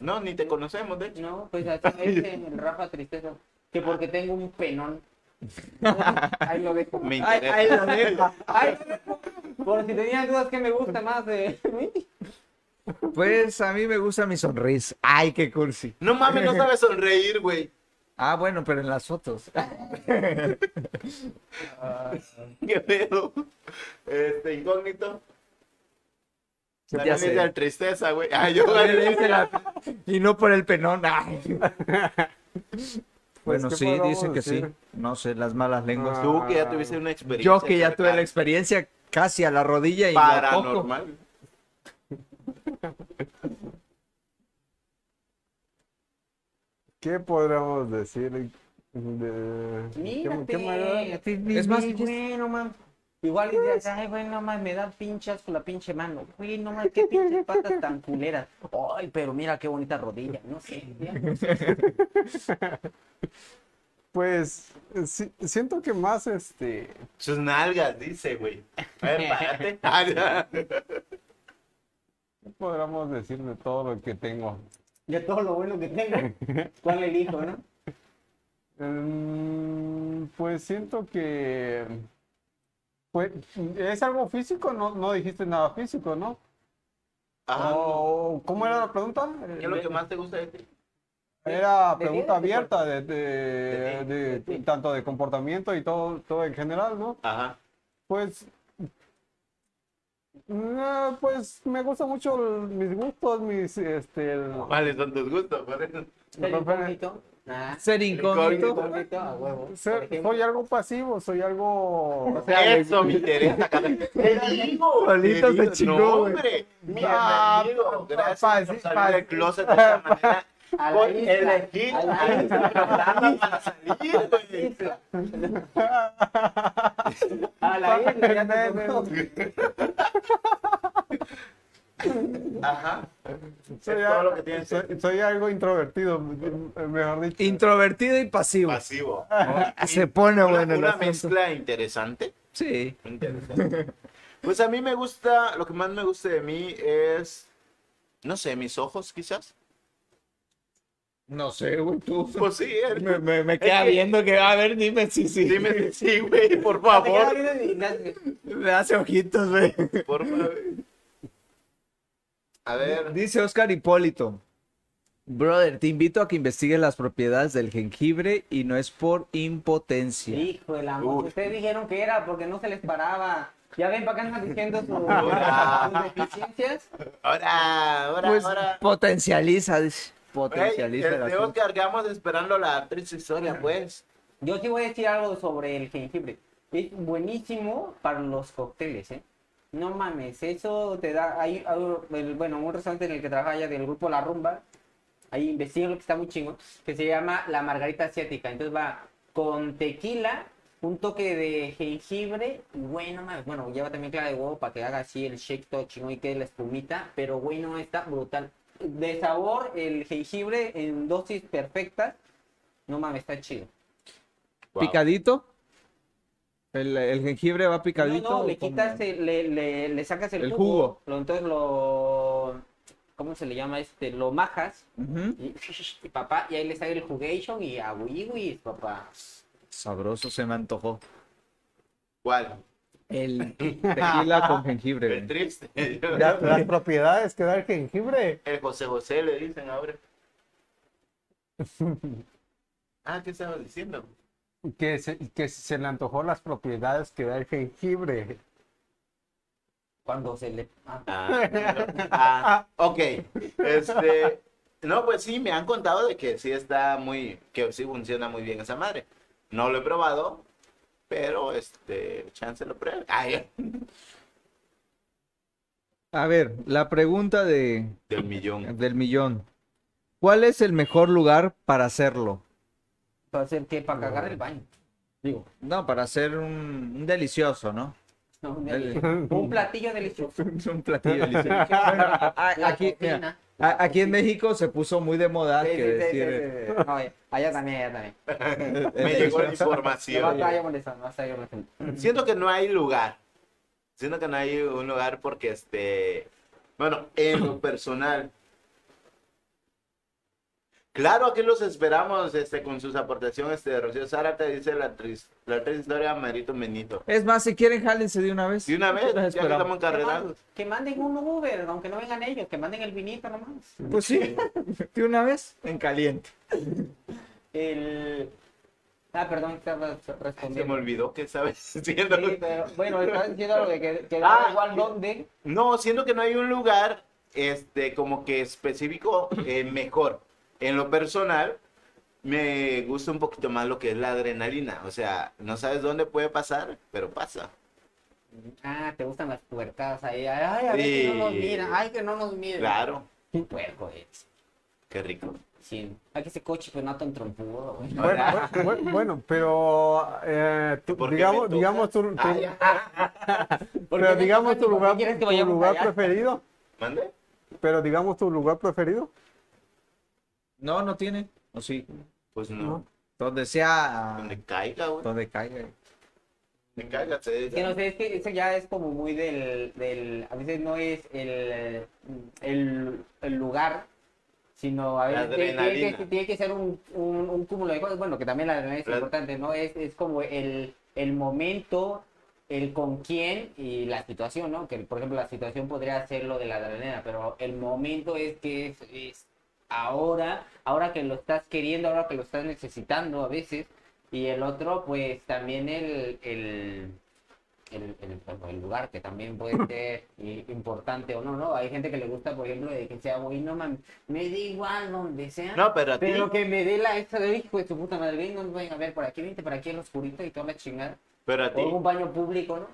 No, ni te conocemos, de hecho. No, pues así me dicen el Rafa Tristeza. Que porque tengo un penón. Ahí lo dejo. Me Ahí- interesa. ahí lo dejo. Ahí lo dejo. Por si tenían dudas que me gusta más de mí. Pues a mí me gusta mi sonrisa. Ay, qué cursi. No mames, no sabes sonreír, güey. Ah, bueno, pero en las fotos. ¿Qué pedo? Este, incógnito. También es de tristeza, güey. Ay, yo, Y no por el penón. Ay. Bueno, ¿qué sí, podríamos dice que sí. No sé, las malas lenguas. Ah. Tú que ya tuviste una experiencia. Yo que ya tuve la experiencia casi a la rodilla y. Paranormal. ¿Qué podríamos decir? de- Mírate. ¿Qué, qué? Es más, güey, no Igual dices, ay, güey, no mames, me da pinchas con la pinche mano. Güey, no mames, qué pinches patas tan culeras. Ay, pero mira qué bonita rodilla. No sé. ya. Pues sí- siento que más este Sus nalgas, dice, güey. A ver, párate. Ah, ya. ¿qué podríamos decir de todo lo que tengo. De todo lo bueno que tengo. ¿Cuál elijo, no? Mm, pues siento que pues es algo físico, no, no dijiste nada físico, ¿no? Ajá. O, ¿Cómo era la pregunta? ¿Qué es lo que más te gusta de ti? Era de pregunta abierta de, de- De ti, de- de ti. tanto de comportamiento y todo, todo en general, ¿no? Ajá. Pues, mm, pues me gustan mucho el- mis gustos, mis, este, el- ¿Cuáles son tus gustos? Por eso. Ser incógnito. Ah, Ser incógnito. incógnito, a huevo. ser- Por ejemplo. soy algo pasivo, soy algo, o sea, Eso me interesa. Te digo, Solito se chingó, hombre. Ah. Gracias pa- por sí, salir pa- del closet de esta manera. A la Por isla, elegir a la a isla. programa para salir, güey. Isla. A la isla, ya te tocó. Ajá. soy, Es a- todo lo que tienes. soy- soy algo introvertido, mejor dicho. Introvertido y pasivo. Pasivo. Se pone Una, bueno una mezcla interesante. Sí. Interesante. Pues a mí me gusta, lo que más me gusta de mí es, no sé, mis ojos quizás. No sé, güey, tú. Pues sí, eh. Me, me, me queda viendo que, a ver, dime si sí. dime si sí, güey, por favor. Me hace ojitos, güey. Por favor. A ver, Dice Oscar Hipólito. Brother, te invito a que investigues las propiedades del jengibre y no es por impotencia. Hijo de la. Uy. Ustedes dijeron que era porque no se les paraba. Ya ven para acá andan diciendo sus, deficiencias. ahora, ahora, Pues ahora. potencializa, Potencializa el este asunto. Oscar, quedamos esperando la triste historia, pues. Yo sí voy a decir algo sobre el jengibre. Es buenísimo para los cócteles, ¿eh? No mames, eso te da. Hay, bueno, un restaurante en el que trabaja ya del grupo La Rumba. Ahí investigan lo que está muy chingo. Que se llama la margarita asiática. Entonces va con tequila, un toque de jengibre. y, Güey, no mames. Bueno, lleva también clara de huevo para que haga así el shake todo y quede la espumita. Pero, güey, no está brutal. De sabor, el jengibre en dosis perfectas. No mames, está chido. ¿Picadito? ¿El, el jengibre va picadito? No, no, le quitas, el- le, le, le sacas el, El jugo, jugo. Lo, entonces lo, ¿cómo se le llama este? Lo majas y, y papá, y ahí le sale el jugation y a wii papá. Sabroso, se me antojó. ¿Cuál? El tequila con jengibre. El güey. triste. La- las propiedades que da el jengibre. El José José le dicen ahora. Ah, ¿qué estabas diciendo? Que se, que se le antojó las propiedades que da el jengibre. Cuando se le... ah, Ah, ah, ok. Este, no, pues sí, me han contado de que sí está muy, que sí funciona muy bien esa madre. No lo he probado, pero este, chance lo pruebe. Ay, A ver, la pregunta de, del millón. del millón. ¿Cuál es el mejor lugar para hacerlo? ¿Para hacer qué? Para cagar el baño. Digo, No, para hacer un, un delicioso, ¿no? no, un, un platillo delicioso. un platillo delicioso. Bueno, a- aquí, cocina. mira, a- aquí en México se puso muy de moda Sí, que sí, decir... sí, sí, sí. No, ya- allá también, allá también. Me llegó la información. Siento que no hay lugar. Siento que no hay un lugar porque, este, bueno, en lo personal. Claro, aquí los esperamos, este, con sus aportaciones, este, Rocío Zárate dice la triste, la triste historia de Marito Menito. Es más, si quieren, jálense de una vez. De una vez, Los ya que esperamos. estamos encarrerados. Que manden un Uber, aunque no vengan ellos, que manden el vinito nomás. Pues sí, de una vez, en caliente. El... Ah, perdón, estaba Se me respondiendo. olvidó que sabes diciendo. Sí, pero, bueno, estaba diciendo lo de que, que Ah, da igual dónde. No, siento que no hay un lugar, este, como que específico eh, mejor. En lo personal, me gusta un poquito más lo que es la adrenalina. O sea, no sabes dónde puede pasar, pero pasa. Ah, te gustan las puercadas ahí. Ay, a ver que no nos Sí. miran. Ay, que no nos miran. Claro, Un puerco es. qué rico. Sí. Ay, que ese coche pues no tan trompudo, güey. Bueno, bu- bu- bueno, pero eh, tú- ¿Por qué digamos, digamos tu, tu- Ah, ¿Por pero qué digamos tu lugar, tu lugar allá? preferido, ¿Mande? pero digamos tu lugar preferido. No, no tiene. O sí. Pues no. Donde sea. Donde caiga, güey. Donde caiga. Donde caiga, Es que no sé, es que eso ya es como muy del, del a veces no es el, el, el lugar, sino a veces tiene, tiene que, tiene que ser un, un, un cúmulo de cosas, bueno, que también la adrenalina es La- importante, ¿no? Es, es como el, el momento, el con quién y la situación, ¿no? Que por ejemplo la situación podría ser lo de la adrenalina, pero el momento es que es, es ahora, ahora que lo estás queriendo, ahora que lo estás necesitando a veces, y el otro, pues también el, el, el, el- el lugar, que también puede ser importante o no, ¿no? Hay gente que le gusta, por ejemplo, de que sea, güey, no mames, me da igual donde sea. No, pero a ti. Pero que me dé la esta de hijo de su puta madre, ven, no nos vayan a ver por aquí, vente por aquí en lo oscurito y toda la chingada. Pero a ti. O un baño público, ¿no?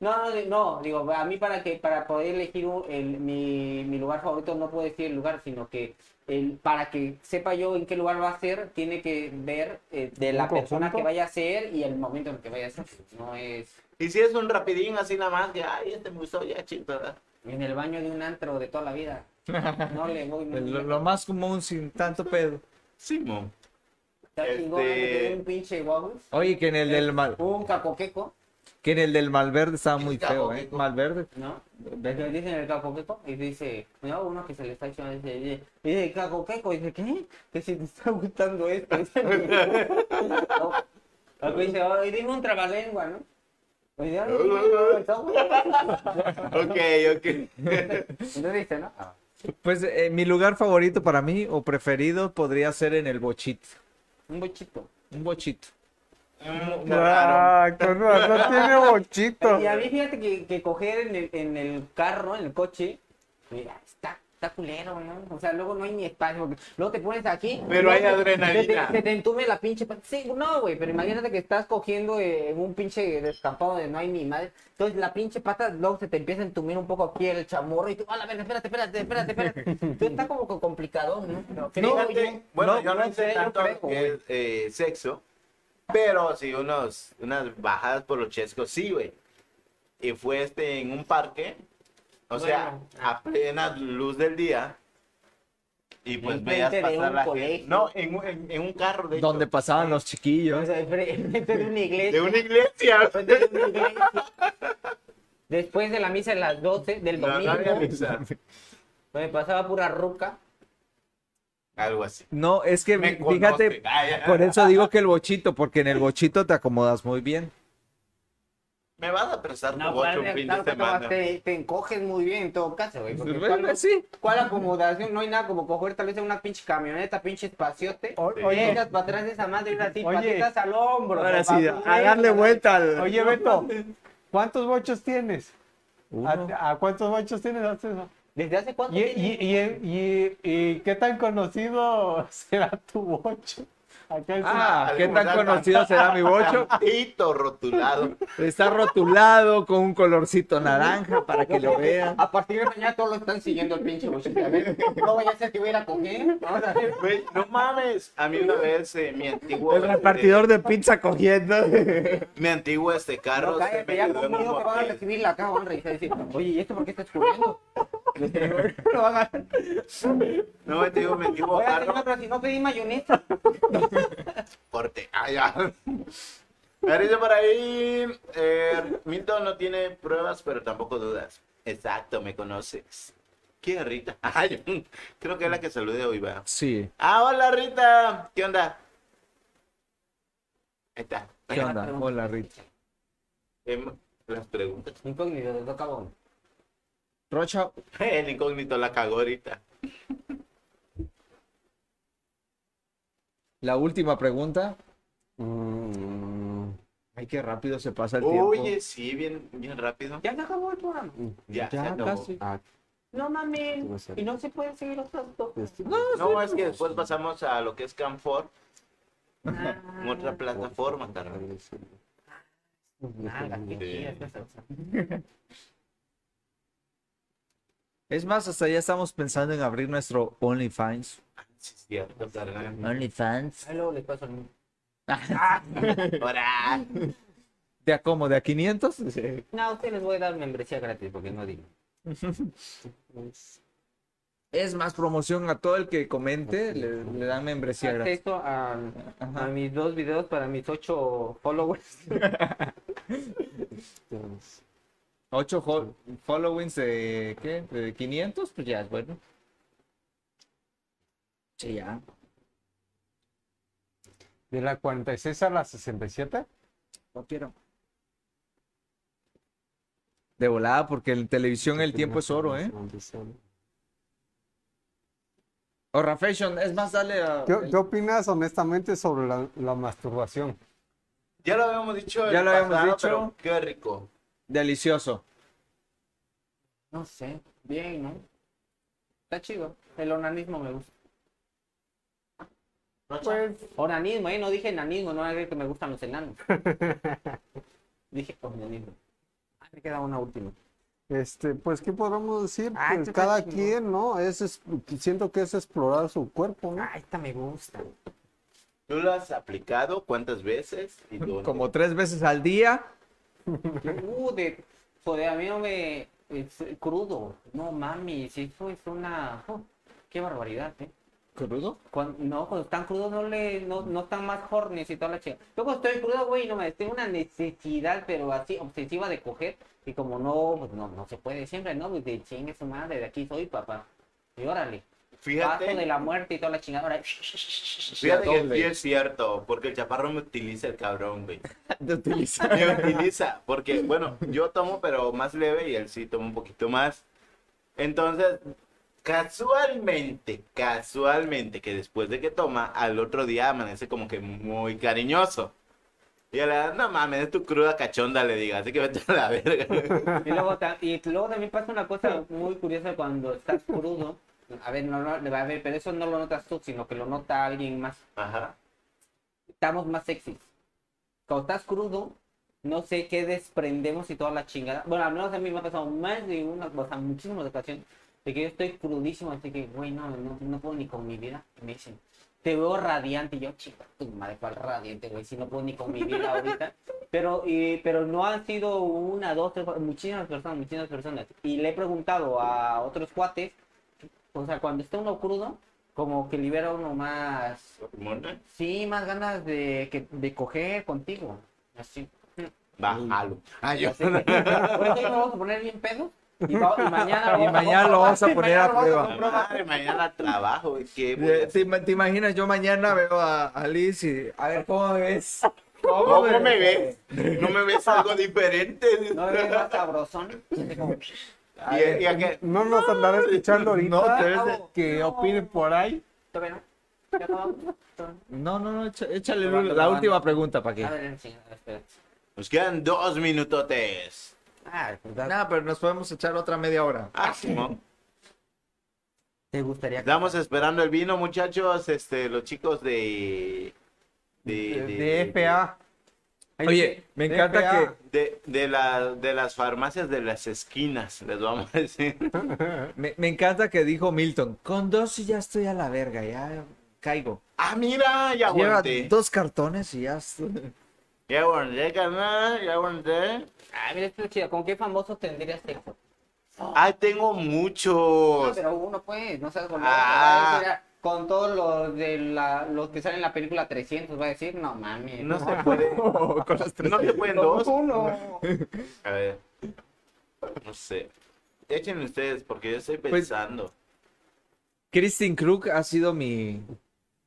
No, no, no, digo, a mí para que para poder elegir el, mi, mi lugar favorito no puedo decir el lugar, sino que el, para que sepa yo en qué lugar va a ser, tiene que ver eh, de la ¿Un persona conjunto? que vaya a ser y el momento en que vaya a ser. No es Y si es un rapidín así nada más, que, ay, este me gustó, ya, chido, ¿verdad? en el baño de un antro de toda la vida. No le voy muy Lo, bien. lo más común sin tanto pedo. Simón. Chingón, este- un pinche Oye, que en el del mal, un cacoqueco, que en el del Malverde estaba muy ¿Qué feo, ¿eh? Malverde. ¿no? Ves que dicen el cacoqueco y dice, no, uno que se le está echando, dice, dice, dice cacoqueco, dice, ¿qué? Que si te está gustando esto. no. Dice, "Ay, dime un trabalengua, ¿no? Pues. Ok, ok. Entonces dice, ¿no? Ah. Pues eh, mi lugar favorito para mí o preferido podría ser en el bochito. Un bochito. Un bochito. Mm, no. Ah, con razón tiene bochito. Y a mí fíjate que, que coger en el, en el carro, en el coche, mira, está, está culero, ¿no? O sea, luego no hay ni espacio. porque Luego te pones aquí. Pero hay te- adrenalina. Se te, entume la pinche. Sí, no, güey, pero imagínate que estás cogiendo eh, en un pinche descampado donde no hay ni madre. Entonces la pinche pata luego se te empieza a entumir un poco aquí el chamorro y tú, a la verga, espérate, espérate, espérate, espérate. Entonces está como que complicado, ¿no? Pero Fíjate, bueno, no, yo no, no sé tanto creo, que eh, sexo, pero sí unos, unas bajadas por los chescos, sí, güey. Y fue este en un parque, o sea, Bueno. a plena luz del día. Y pues veías pasar un la colegio. gente. No, en, un- en, en un carro, de hecho. Donde pasaban los O chiquillos. sea, enfrente de una iglesia. De una iglesia. De una iglesia. Después de la misa de las 12 del No, no domingo, había misa. me pasaba pura ruca. Algo así. No, es que Me fíjate, conoce. Por eso digo que el bochito, porque en el bochito te acomodas muy bien. Me vas a prestar tu No, bocho claro, un fin de te, semana. te, te encoges muy bien en todo caso, güey. Bueno, ¿cuál, sí. cuál acomodación? No hay nada como coger tal vez una pinche camioneta, pinche espaciote. O- Sí. Oye, Llegas para atrás de esa madre y así, Oye. patitas al hombro. Ahora papá, sí, pues, a darle vuelta al. oye, Beto, ¿cuántos bochos tienes? Uno. ¿A, a cuántos bochos tienes? ¿Haces eso? ¿Desde hace cuánto ¿Y, y, y, y qué tan conocido será tu bocho? Ah, ¿qué tan conocido será mi bocho? Tantito rotulado. Está rotulado con un colorcito naranja para que lo vean. A partir de mañana todos lo están siguiendo el pinche bochito. A ver, no vaya a ser que voy a ir a coger. Vamos a ver. Güey, no mames. A mí una vez eh, mi antiguo. El repartidor de pizza cogiendo. Mi antiguo este carro. No, se cállate, me ya conmigo que van a recibir la acá, van a revisar y decir, oye, ¿y esto por qué está escurriendo? Lo van a- No, te digo, mi antiguo carro. pero si no pedí mayonesa. Corte. Ah, ya. Me dice por ahí. eh, Milton no tiene pruebas, pero tampoco dudas. Exacto, me conoces. ¿Quién es Rita? Ay, creo que es la que saludé hoy, va. Sí. Ah, hola Rita. ¿Qué onda? Ahí está. ¿Qué onda? Hola, Rita. Em, las preguntas. Incógnito, de toca. Rocha, El incógnito la cagó ahorita. La última pregunta. Mm, Ay, qué rápido se pasa el tiempo. Oye, sí, bien, bien rápido. Ya se acabó el programa. Ya, se Ya acabó. casi. ah, No mames. Y no se puede seguir otras dos. este, No, es que después pasamos a lo que es Canfor, Ah, otra plataforma, carnal. nada, qué Sí. chida esta salsa. Es más, hasta ya estamos pensando en abrir nuestro OnlyFans. Cierto. OnlyFans. Ahí luego les paso el mío. Ahora. ¿De a cómo? ¿De a 500? No, a ustedes les voy a dar membresía gratis porque no digo. Es más promoción a todo el que comente, le, le dan membresía gratis. Acceso a, mis dos videos para mis ocho followers. Ocho fo- followings de, ¿qué? ¿De 500? Pues ya es bueno. Sí, ya. De la 46 a la 67. No quiero. De volada, porque en televisión el tiempo es oro, ¿eh? Horra Fashion, es más, dale a... ¿Qué, qué opinas honestamente sobre la, la masturbación? Ya lo habíamos dicho. Ya el lo habíamos pasado, dicho. pero Qué rico. Delicioso. No sé, bien, ¿no? Está chido. El onanismo me gusta. Pues, Onanismo, ¿eh? No dije enanismo, no es que me gustan los enanos. dije onanismo. Ah, me queda una última. Este, pues, ¿qué podemos decir? Ah, Pues, esto está cada quien, ¿no? Es, es- siento que es explorar su cuerpo, ¿no? Ah, esta me gusta. ¿Tú lo has aplicado cuántas veces? ¿Y dónde? Como tres veces al día. Uh, de. Joder, a mí no me. Es crudo. No mami, si eso es una. oh, qué barbaridad, ¿eh? ¿Crudo? Cuando, no, cuando están crudos no le, no, no están más horny y toda la chica. Luego estoy crudo, güey, no me tengo una necesidad, pero así obsesiva de coger. Y como no, pues no, no se puede siempre, ¿no? Pues de chingue su madre, de aquí soy, papá. Y órale. Paso de Fíjate, la muerte y toda la chingada. Ahora, fíjate que sí es cierto, porque el chaparro me utiliza el cabrón, güey. Te utiliza. Me utiliza, porque, bueno, yo tomo, pero más leve y él sí toma un poquito más. Entonces, casualmente, casualmente, que después de que toma, al otro día amanece como que muy cariñoso. Y a la no mames, es tu cruda cachonda, le diga, así que vete a la verga. Y luego, y luego también pasa una cosa muy curiosa cuando estás crudo. A ver, no, no, a ver, pero eso no lo notas tú, sino que lo nota alguien más. Ajá. Estamos más sexys. Cuando estás crudo, no sé qué desprendemos y toda la chingada. Bueno, al menos a mí me ha pasado más de una, o sea, muchísimas ocasiones, de que yo estoy crudísimo, así que, güey, no, no, no puedo ni con mi vida. Y me dicen, te veo radiante. Y yo, chica, tu madre, cuál radiante, güey, si no puedo ni con mi vida ahorita. Pero, y, pero no han sido una, dos, tres, muchísimas personas, muchísimas personas. Y le he preguntado a otros cuates, o sea, cuando está uno crudo, como que libera uno más, ¿Hormona? sí, más ganas de, que, de coger contigo. Así. Bájalo. Ah, yo. Así que, nos vamos a poner bien pedo. Y, va- y mañana, Y mañana lo vamos a poner a prueba. Madre, mañana trabajo, ¿qué a ¿Te, te imaginas? Yo mañana veo a, a Liz y... A ver, ¿cómo me ves? ¿Cómo me ves? ¿No me ves algo diferente? No me ves más sabrosón. Así como, ¿Y, y a qué? No nos andará escuchando ahorita. No, te ves de- Que opinen por ahí. ¿Todavía no? No, no, no, echa- échale la última pregunta para A que... ver, sí, espera. Nos quedan dos minutotes. Ah, da- Nada, pero nos podemos echar otra media hora. Ah, Simón. ¿Te gustaría? Estamos esperando el vino, muchachos. Este, los chicos de de, De, de- de FA. Oye, me encanta FA. De, de, la, de las farmacias de las esquinas, les vamos a decir. Me, me encanta que dijo Milton, con dos y ya estoy a la verga, ya caigo. Ah, mira, ya Lleva aguanté. dos cartones y ya estoy. Ya aguanté, carnal, ya aguanté. Ah, mira, esto es chido. ¿Con qué famoso tendrías sexo? Ay, tengo No, muchos. pero uno pues, no sabes con Ah. Con todos los de la, los que salen en la película 300, va a decir, no mames. No se puede. No se pueden dos. Uno. A ver. No sé. Échenle ustedes, porque yo estoy Pues- pensando. Kristen Krug ha sido mi,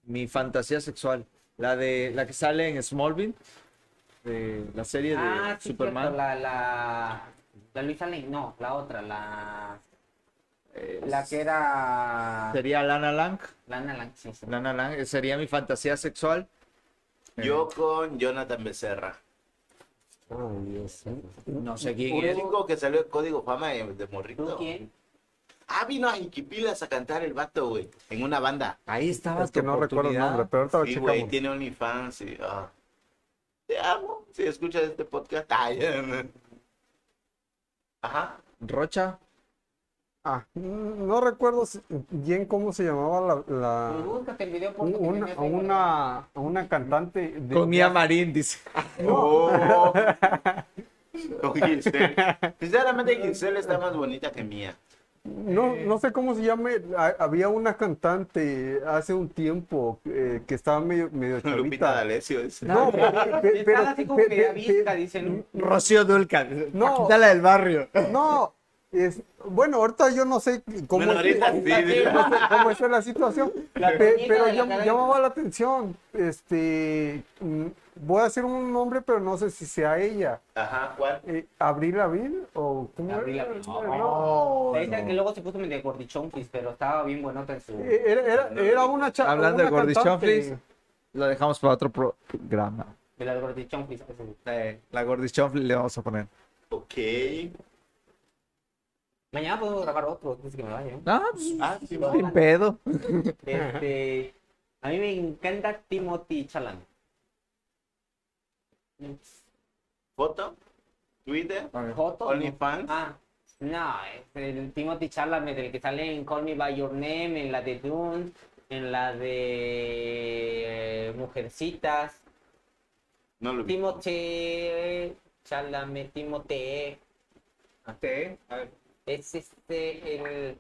mi fantasía sexual. La de la que sale en Smallville, de la serie de Ah, sí, Superman. cierto, la, la, la Luisa Lane, no, la otra, la, Eh, la que era Sería Lana Lang. Lana Lang, sí, sí. Lana Lang eh, sería mi fantasía sexual. Yo con Jonathan Becerra. Dios. No sé quién Un es. chico que salió de Código Fama de, de ¿Tú morrito. quién? Ah, vino a Inquipilas a cantar el vato, güey. En una banda. Ahí estaba Es que no recuerdo el nombre, pero ahorita lo Sí, güey, tiene OnlyFans y... ah. Te amo. Si escuchas este podcast. Ay, Ajá. Rocha. Ah, no recuerdo si- bien cómo se llamaba la, la- Pues búscate el video por una, una, una cantante de Con Mía Marín, dice. Oh. Con Giselle. Sinceramente, Giselle está más bonita que mía. No, no sé cómo se llame. ha- Había una cantante hace un tiempo eh, que estaba medio, medio Lupita chavita. D'Alessio. dice. No, pe- pe- pero, Está así como que dicen. Rocío Dulcan. No. Paquita del barrio. no, es, bueno, ahorita yo no sé cómo, Bueno, ahorita es, sí, cómo, cómo es la situación, La pe- pero la cadena. llamaba la atención. Este, mm, voy a decir un nombre, pero no sé si sea ella. Ajá, ¿cuál? Eh, ¿Abril Lavigne o cómo Avril era? Lavigne. No. Esa que luego se puso medio gordichonquis, pero estaba bien buenota en su... Eh, Era, era, era una chava. Hablando de gordichonflis, lo dejamos para otro programa. De las gordichonquis. pues, sí. Eh, la gordichonfli le vamos a poner. Ok. Mañana podemos grabar otro, antes que me vaya. ¿eh? Ah, pues, Ah, sí, va. sin pedo. Este, a mí me encanta Timothy Chalamet. ¿Foto? ¿Twitter? ¿Joto? ¿OnlyFans? Ah, no, es el Timothy Chalamet, el que sale en Call Me By Your Name, en la de Dune, en la de eh, Mujercitas. No lo vi. Timothy Chalamet, Timothy. Es este, el...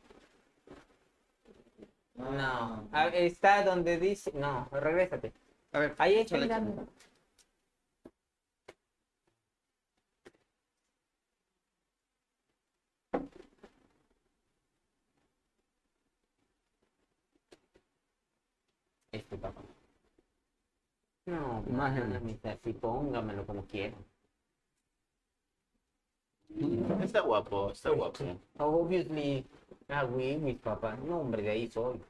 No, ah, está donde dice... No, regrésate. A ver, Ahí está. échale, mira. Este papá. No, mames, así póngamelo como quiera. Está guapo, está guapo. Obviously, ah, güey, mis papás. No, hombre, de ahí soy.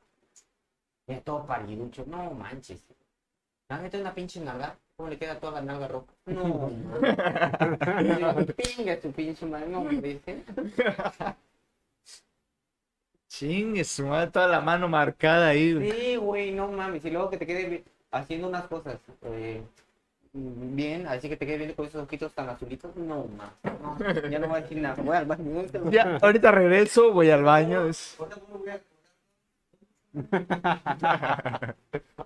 Ya todo pariducho. No manches. La neta una pinche nalga. ¿Cómo le queda toda la nalga roja? No. Pinga tu pinche madre. No, hombre. ¿sí? Ching, su madre, toda la mano marcada ahí. Sí, güey, no mames. Y luego que te quede haciendo unas cosas eh, bien, así que te quede bien con esos ojitos tan azulitos. No, mames. No, ya no voy a decir nada. Voy al baño. Ya, ahorita regreso, voy al baño. es-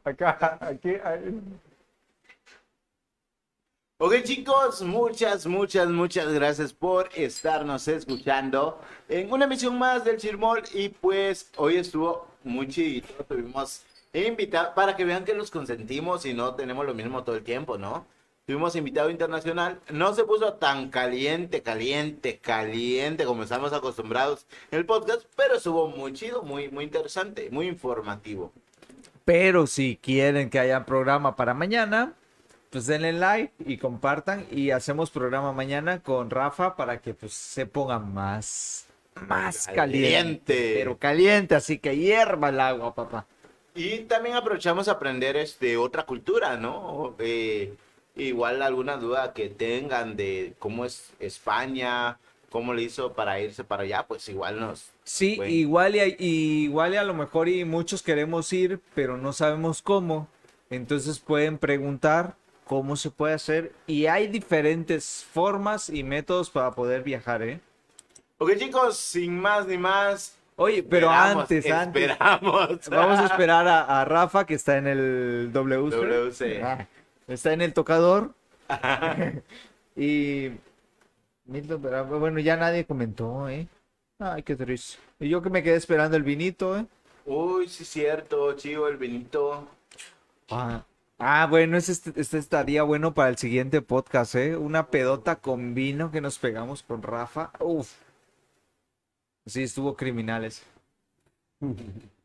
Acá, aquí, ahí. Ok chicos, muchas, muchas, muchas gracias por estarnos escuchando en una emisión más del Chirmol y pues hoy estuvo muy chido, tuvimos invitado para que vean que los consentimos y no tenemos lo mismo todo el tiempo, ¿no? Tuvimos invitado internacional, no se puso tan caliente, caliente, caliente como estamos acostumbrados en el podcast, pero estuvo muy chido, muy, muy interesante, muy informativo. Pero si quieren que haya programa para mañana, pues denle like y compartan y hacemos programa mañana con Rafa para que pues se ponga más más caliente, Caliente. pero caliente, así que hierva el agua, papá. Y también aprovechamos a aprender este, otra cultura, ¿no? Eh, igual alguna duda que tengan de cómo es España, cómo le hizo para irse para allá, pues igual nos... Sí, Bueno. igual y, y igual y a lo mejor y muchos queremos ir, pero no sabemos cómo. Entonces pueden preguntar cómo se puede hacer y hay diferentes formas y métodos para poder viajar, ¿eh? Ok, chicos, sin más ni más. Oye, pero esperamos, antes, antes. Esperamos. Vamos a esperar a, a Rafa que está en el WC. WC. Ah, Está en el tocador. y Milton, pero, bueno, ya nadie comentó, ¿eh? Ay, qué triste. Y yo que me quedé esperando el vinito, ¿eh? Uy, sí, cierto, chivo, el Benito. Ah, ah, bueno, ese, est- este estaría bueno para el siguiente podcast, ¿eh? Una pedota con vino que nos pegamos con Rafa. Uf. Sí, estuvo criminales.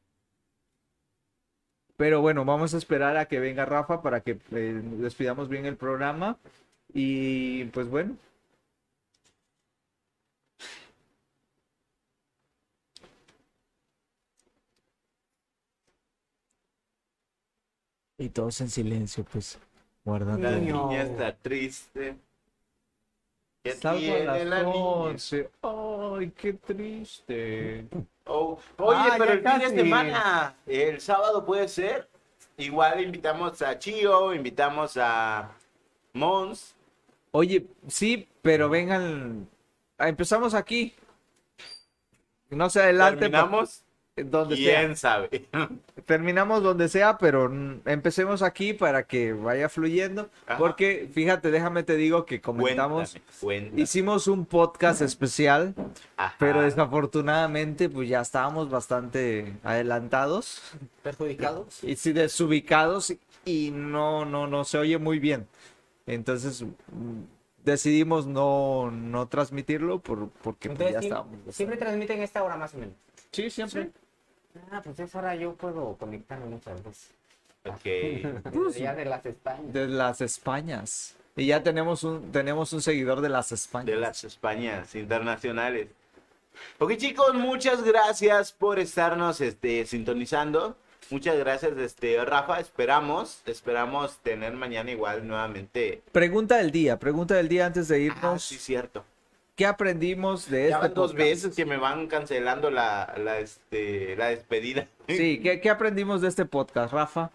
Pero bueno, vamos a esperar a que venga Rafa para que eh, despidamos bien el programa. Y pues bueno. Y todos en silencio, pues, guardando. La niña está triste. ¿Qué Salgo a la las? 11. Ay, qué triste. Oh, Oye, Ah, pero el fin de semana, el sábado puede ser. Igual invitamos a Chio, invitamos a Mons. Oye, sí, pero vengan. ah, Empezamos aquí. No se adelante. Terminamos. Donde sea. ¿Quién sabe? Terminamos donde sea, pero empecemos aquí para que vaya fluyendo. Ajá. Porque, fíjate, déjame te digo que comentamos. Cuéntame, cuéntame. Hicimos un podcast especial, Ajá. pero desafortunadamente, pues ya estábamos bastante adelantados. ¿Perjudicados? y sí, desubicados y no, no, no se oye muy bien. Entonces decidimos no, no transmitirlo por, porque pues, Entonces, ya estábamos. siempre transmiten esta hora más o menos. Sí, siempre. Ah, pues esa hora yo puedo conectarme muchas veces. Ok. Ya de las Españas. De las Españas. Y ya tenemos un, tenemos un seguidor de las Españas. De las Españas internacionales. Ok, chicos, muchas gracias por estarnos este, sintonizando. Muchas gracias, este, Rafa. Esperamos, esperamos tener mañana igual nuevamente. Pregunta del día, pregunta del día antes de Ah, irnos. sí, cierto. ¿Qué aprendimos de Ya este van dos podcast? veces que me van cancelando la, la, este, la despedida. Sí, ¿qué, qué aprendimos de este podcast, Rafa?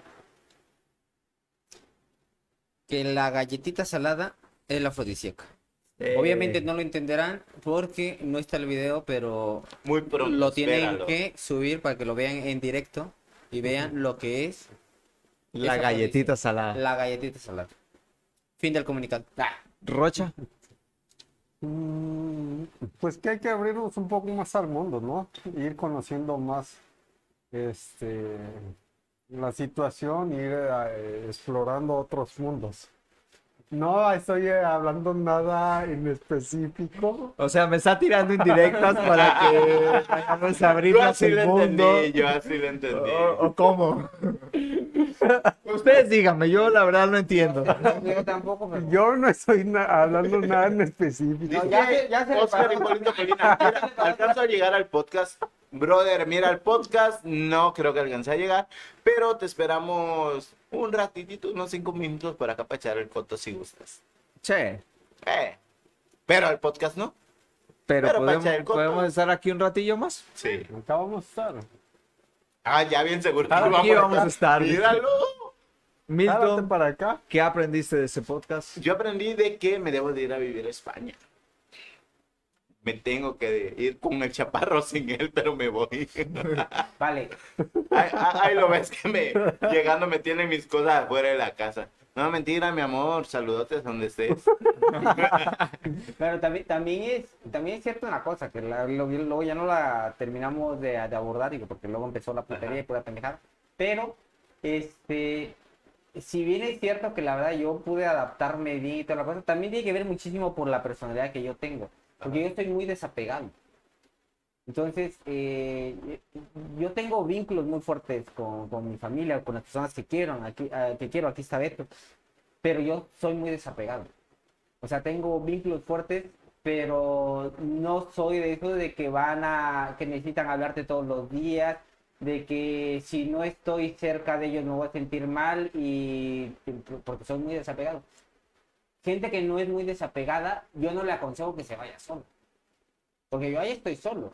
Que la galletita salada es la afrodisíaca. Eh, Obviamente no lo entenderán porque no está el video, pero Muy pronto. lo tienen espéralo. que subir para que lo vean en directo y vean lo que es La galletita salada. la galletita salada. Fin del comunicado. Ah. Rocha. Mm, Pues que hay que abrirnos un poco más al mundo, ¿no? Ir conociendo más este la situación, ir eh, explorando otros mundos. No estoy eh, hablando nada en específico. O sea, me está tirando indirectas para que vayamos a Yo abrirnos así el lo mundo. entendí, yo así lo entendí. ¿O, o cómo? Ustedes díganme, yo la verdad no entiendo. Yo tampoco, pero... Yo no estoy na- hablando nada en específico. Dice ya se- ya se Oscar. Hipólito mira, alcanzo a llegar al podcast. Brother, mira el podcast. No creo que alcance a llegar, pero te esperamos un ratitito, unos cinco minutos para acá para echar el foto si gustas. Che, Eh, pero al podcast no. pero, Pero podemos, el podemos estar aquí un ratillo más. Sí. Acá vamos a estar. Ah, ya bien seguro. Aquí vamos a estar. Míralo. Milton, para acá. ¿qué aprendiste de ese podcast? Yo aprendí de que me debo de ir a vivir a España. Me tengo que ir con el chaparro sin él, pero me voy. Vale. Ahí, ahí- ahí lo ves que me llegando me tienen mis cosas afuera de la casa. No, mentira, mi amor. Saludotes donde estés. Pero también, también, es, también es cierto una cosa, que la- lo- luego ya no la terminamos de, de abordar, digo, porque luego empezó la putería y pura pendejada. Pero, este, si bien es cierto que la verdad yo pude adaptarme bien y toda la cosa, también tiene que ver muchísimo por la personalidad que yo tengo. Porque yo estoy muy desapegado. Entonces, eh, yo tengo vínculos muy fuertes con, con mi familia, con las personas que quiero, aquí, ah, que quiero, aquí está Beto, pero yo soy muy desapegado. O sea, tengo vínculos fuertes, pero no soy de eso de que van a, que necesitan hablarte todos los días, de que si no estoy cerca de ellos me voy a sentir mal y porque soy muy desapegado. Gente que no es muy desapegada, yo no le aconsejo que se vaya solo. Porque yo ahí estoy solo.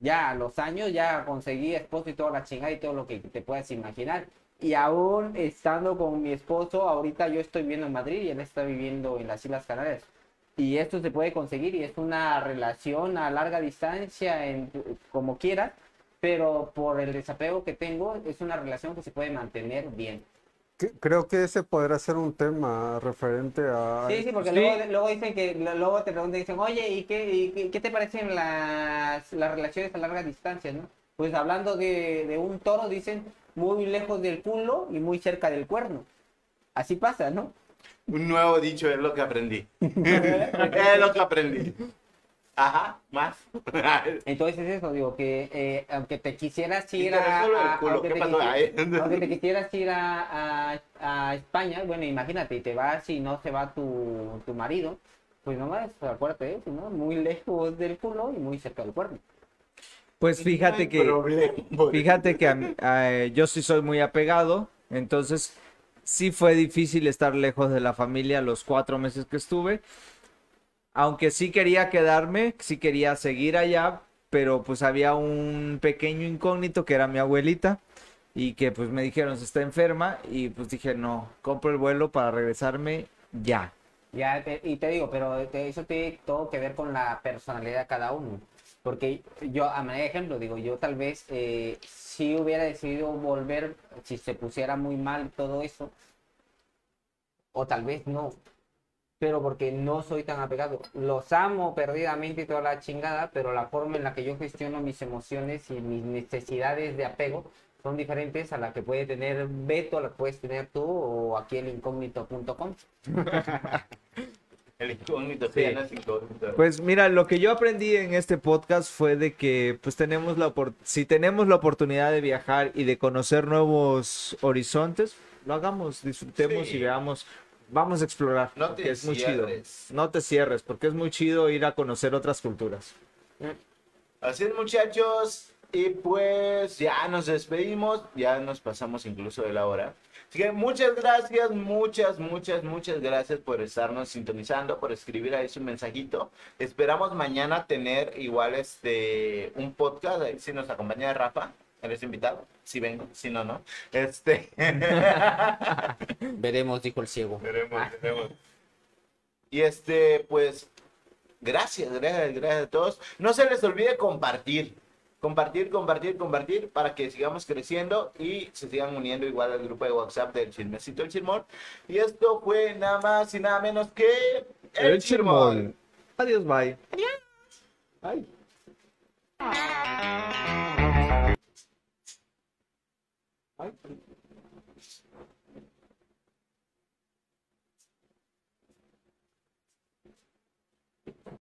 Ya a los años ya conseguí esposo y toda la chingada y todo lo que te puedas imaginar. y aún estando con mi esposo, ahorita yo estoy viviendo en Madrid y él está viviendo en las Islas Canarias. Y esto se puede conseguir y es una relación a larga distancia, en, como quiera, pero por el desapego que tengo, es una relación que se puede mantener bien. Creo que ese podría ser un tema referente a... Sí, sí, porque Sí. Luego, luego dicen que, luego te preguntan, dicen, oye, ¿y qué, y qué, qué te parecen las, las relaciones a larga distancia, no? Pues hablando de, de un toro, dicen, muy lejos del culo y muy cerca del cuerno. Así pasa, ¿no? Un nuevo dicho es lo que aprendí. es lo que aprendí. Ajá, más. Entonces es eso, digo, que eh, aunque te quisieras ir a, aunque ¿qué te aunque quisieras ir a, a- a España, bueno, imagínate, y te vas y no se va tu, tu marido, pues nomás acuérdate de eso, ¿no? Muy lejos del culo y muy cerca del cuerno. Pues fíjate que, fíjate que a mí- a- yo sí soy muy apegado, entonces sí fue difícil estar lejos de la familia los cuatro meses que estuve. Aunque sí quería quedarme, sí quería seguir allá, pero pues había un pequeño incógnito que era mi abuelita y que pues me dijeron se está enferma y pues dije no, compro el vuelo para regresarme ya. Ya, y te digo, pero eso tiene todo que ver con la personalidad de cada uno. Porque yo, a manera de ejemplo, digo, yo tal vez eh, si hubiera decidido volver, si se pusiera muy mal todo eso, o tal vez no, pero porque no soy tan apegado. Los amo perdidamente y toda la chingada, pero la forma en la que yo gestiono mis emociones y mis necesidades de apego son diferentes a la que puede tener Beto, a la que puedes tener tú o aquí el incógnito.com. El incógnito, sí, no es incógnito. Pues mira, lo que yo aprendí en este podcast fue de que pues tenemos la si tenemos la oportunidad de viajar y de conocer nuevos horizontes, lo hagamos, disfrutemos Sí. y veamos, vamos a explorar, No porque te es muy cierres. chido. No te cierres, porque es muy chido ir a conocer otras culturas. Así es, muchachos. Y pues ya nos despedimos. Ya nos pasamos incluso de la hora. Así que muchas gracias, muchas, muchas, muchas gracias por estarnos sintonizando, por escribir ahí su mensajito. Esperamos mañana tener igual este un podcast. ahí Si nos acompaña Rafa, eres invitado. Si vengo, si no, no. Este. Veremos, dijo el ciego. Veremos, veremos. Y este, pues, gracias, gracias, gracias a todos. No se les olvide compartir. Compartir, compartir, compartir para que sigamos creciendo y se sigan uniendo igual al grupo de WhatsApp del Chismecito El Chirmol. Y esto fue nada más y nada menos que El Chirmol. Adiós, bye. Ay.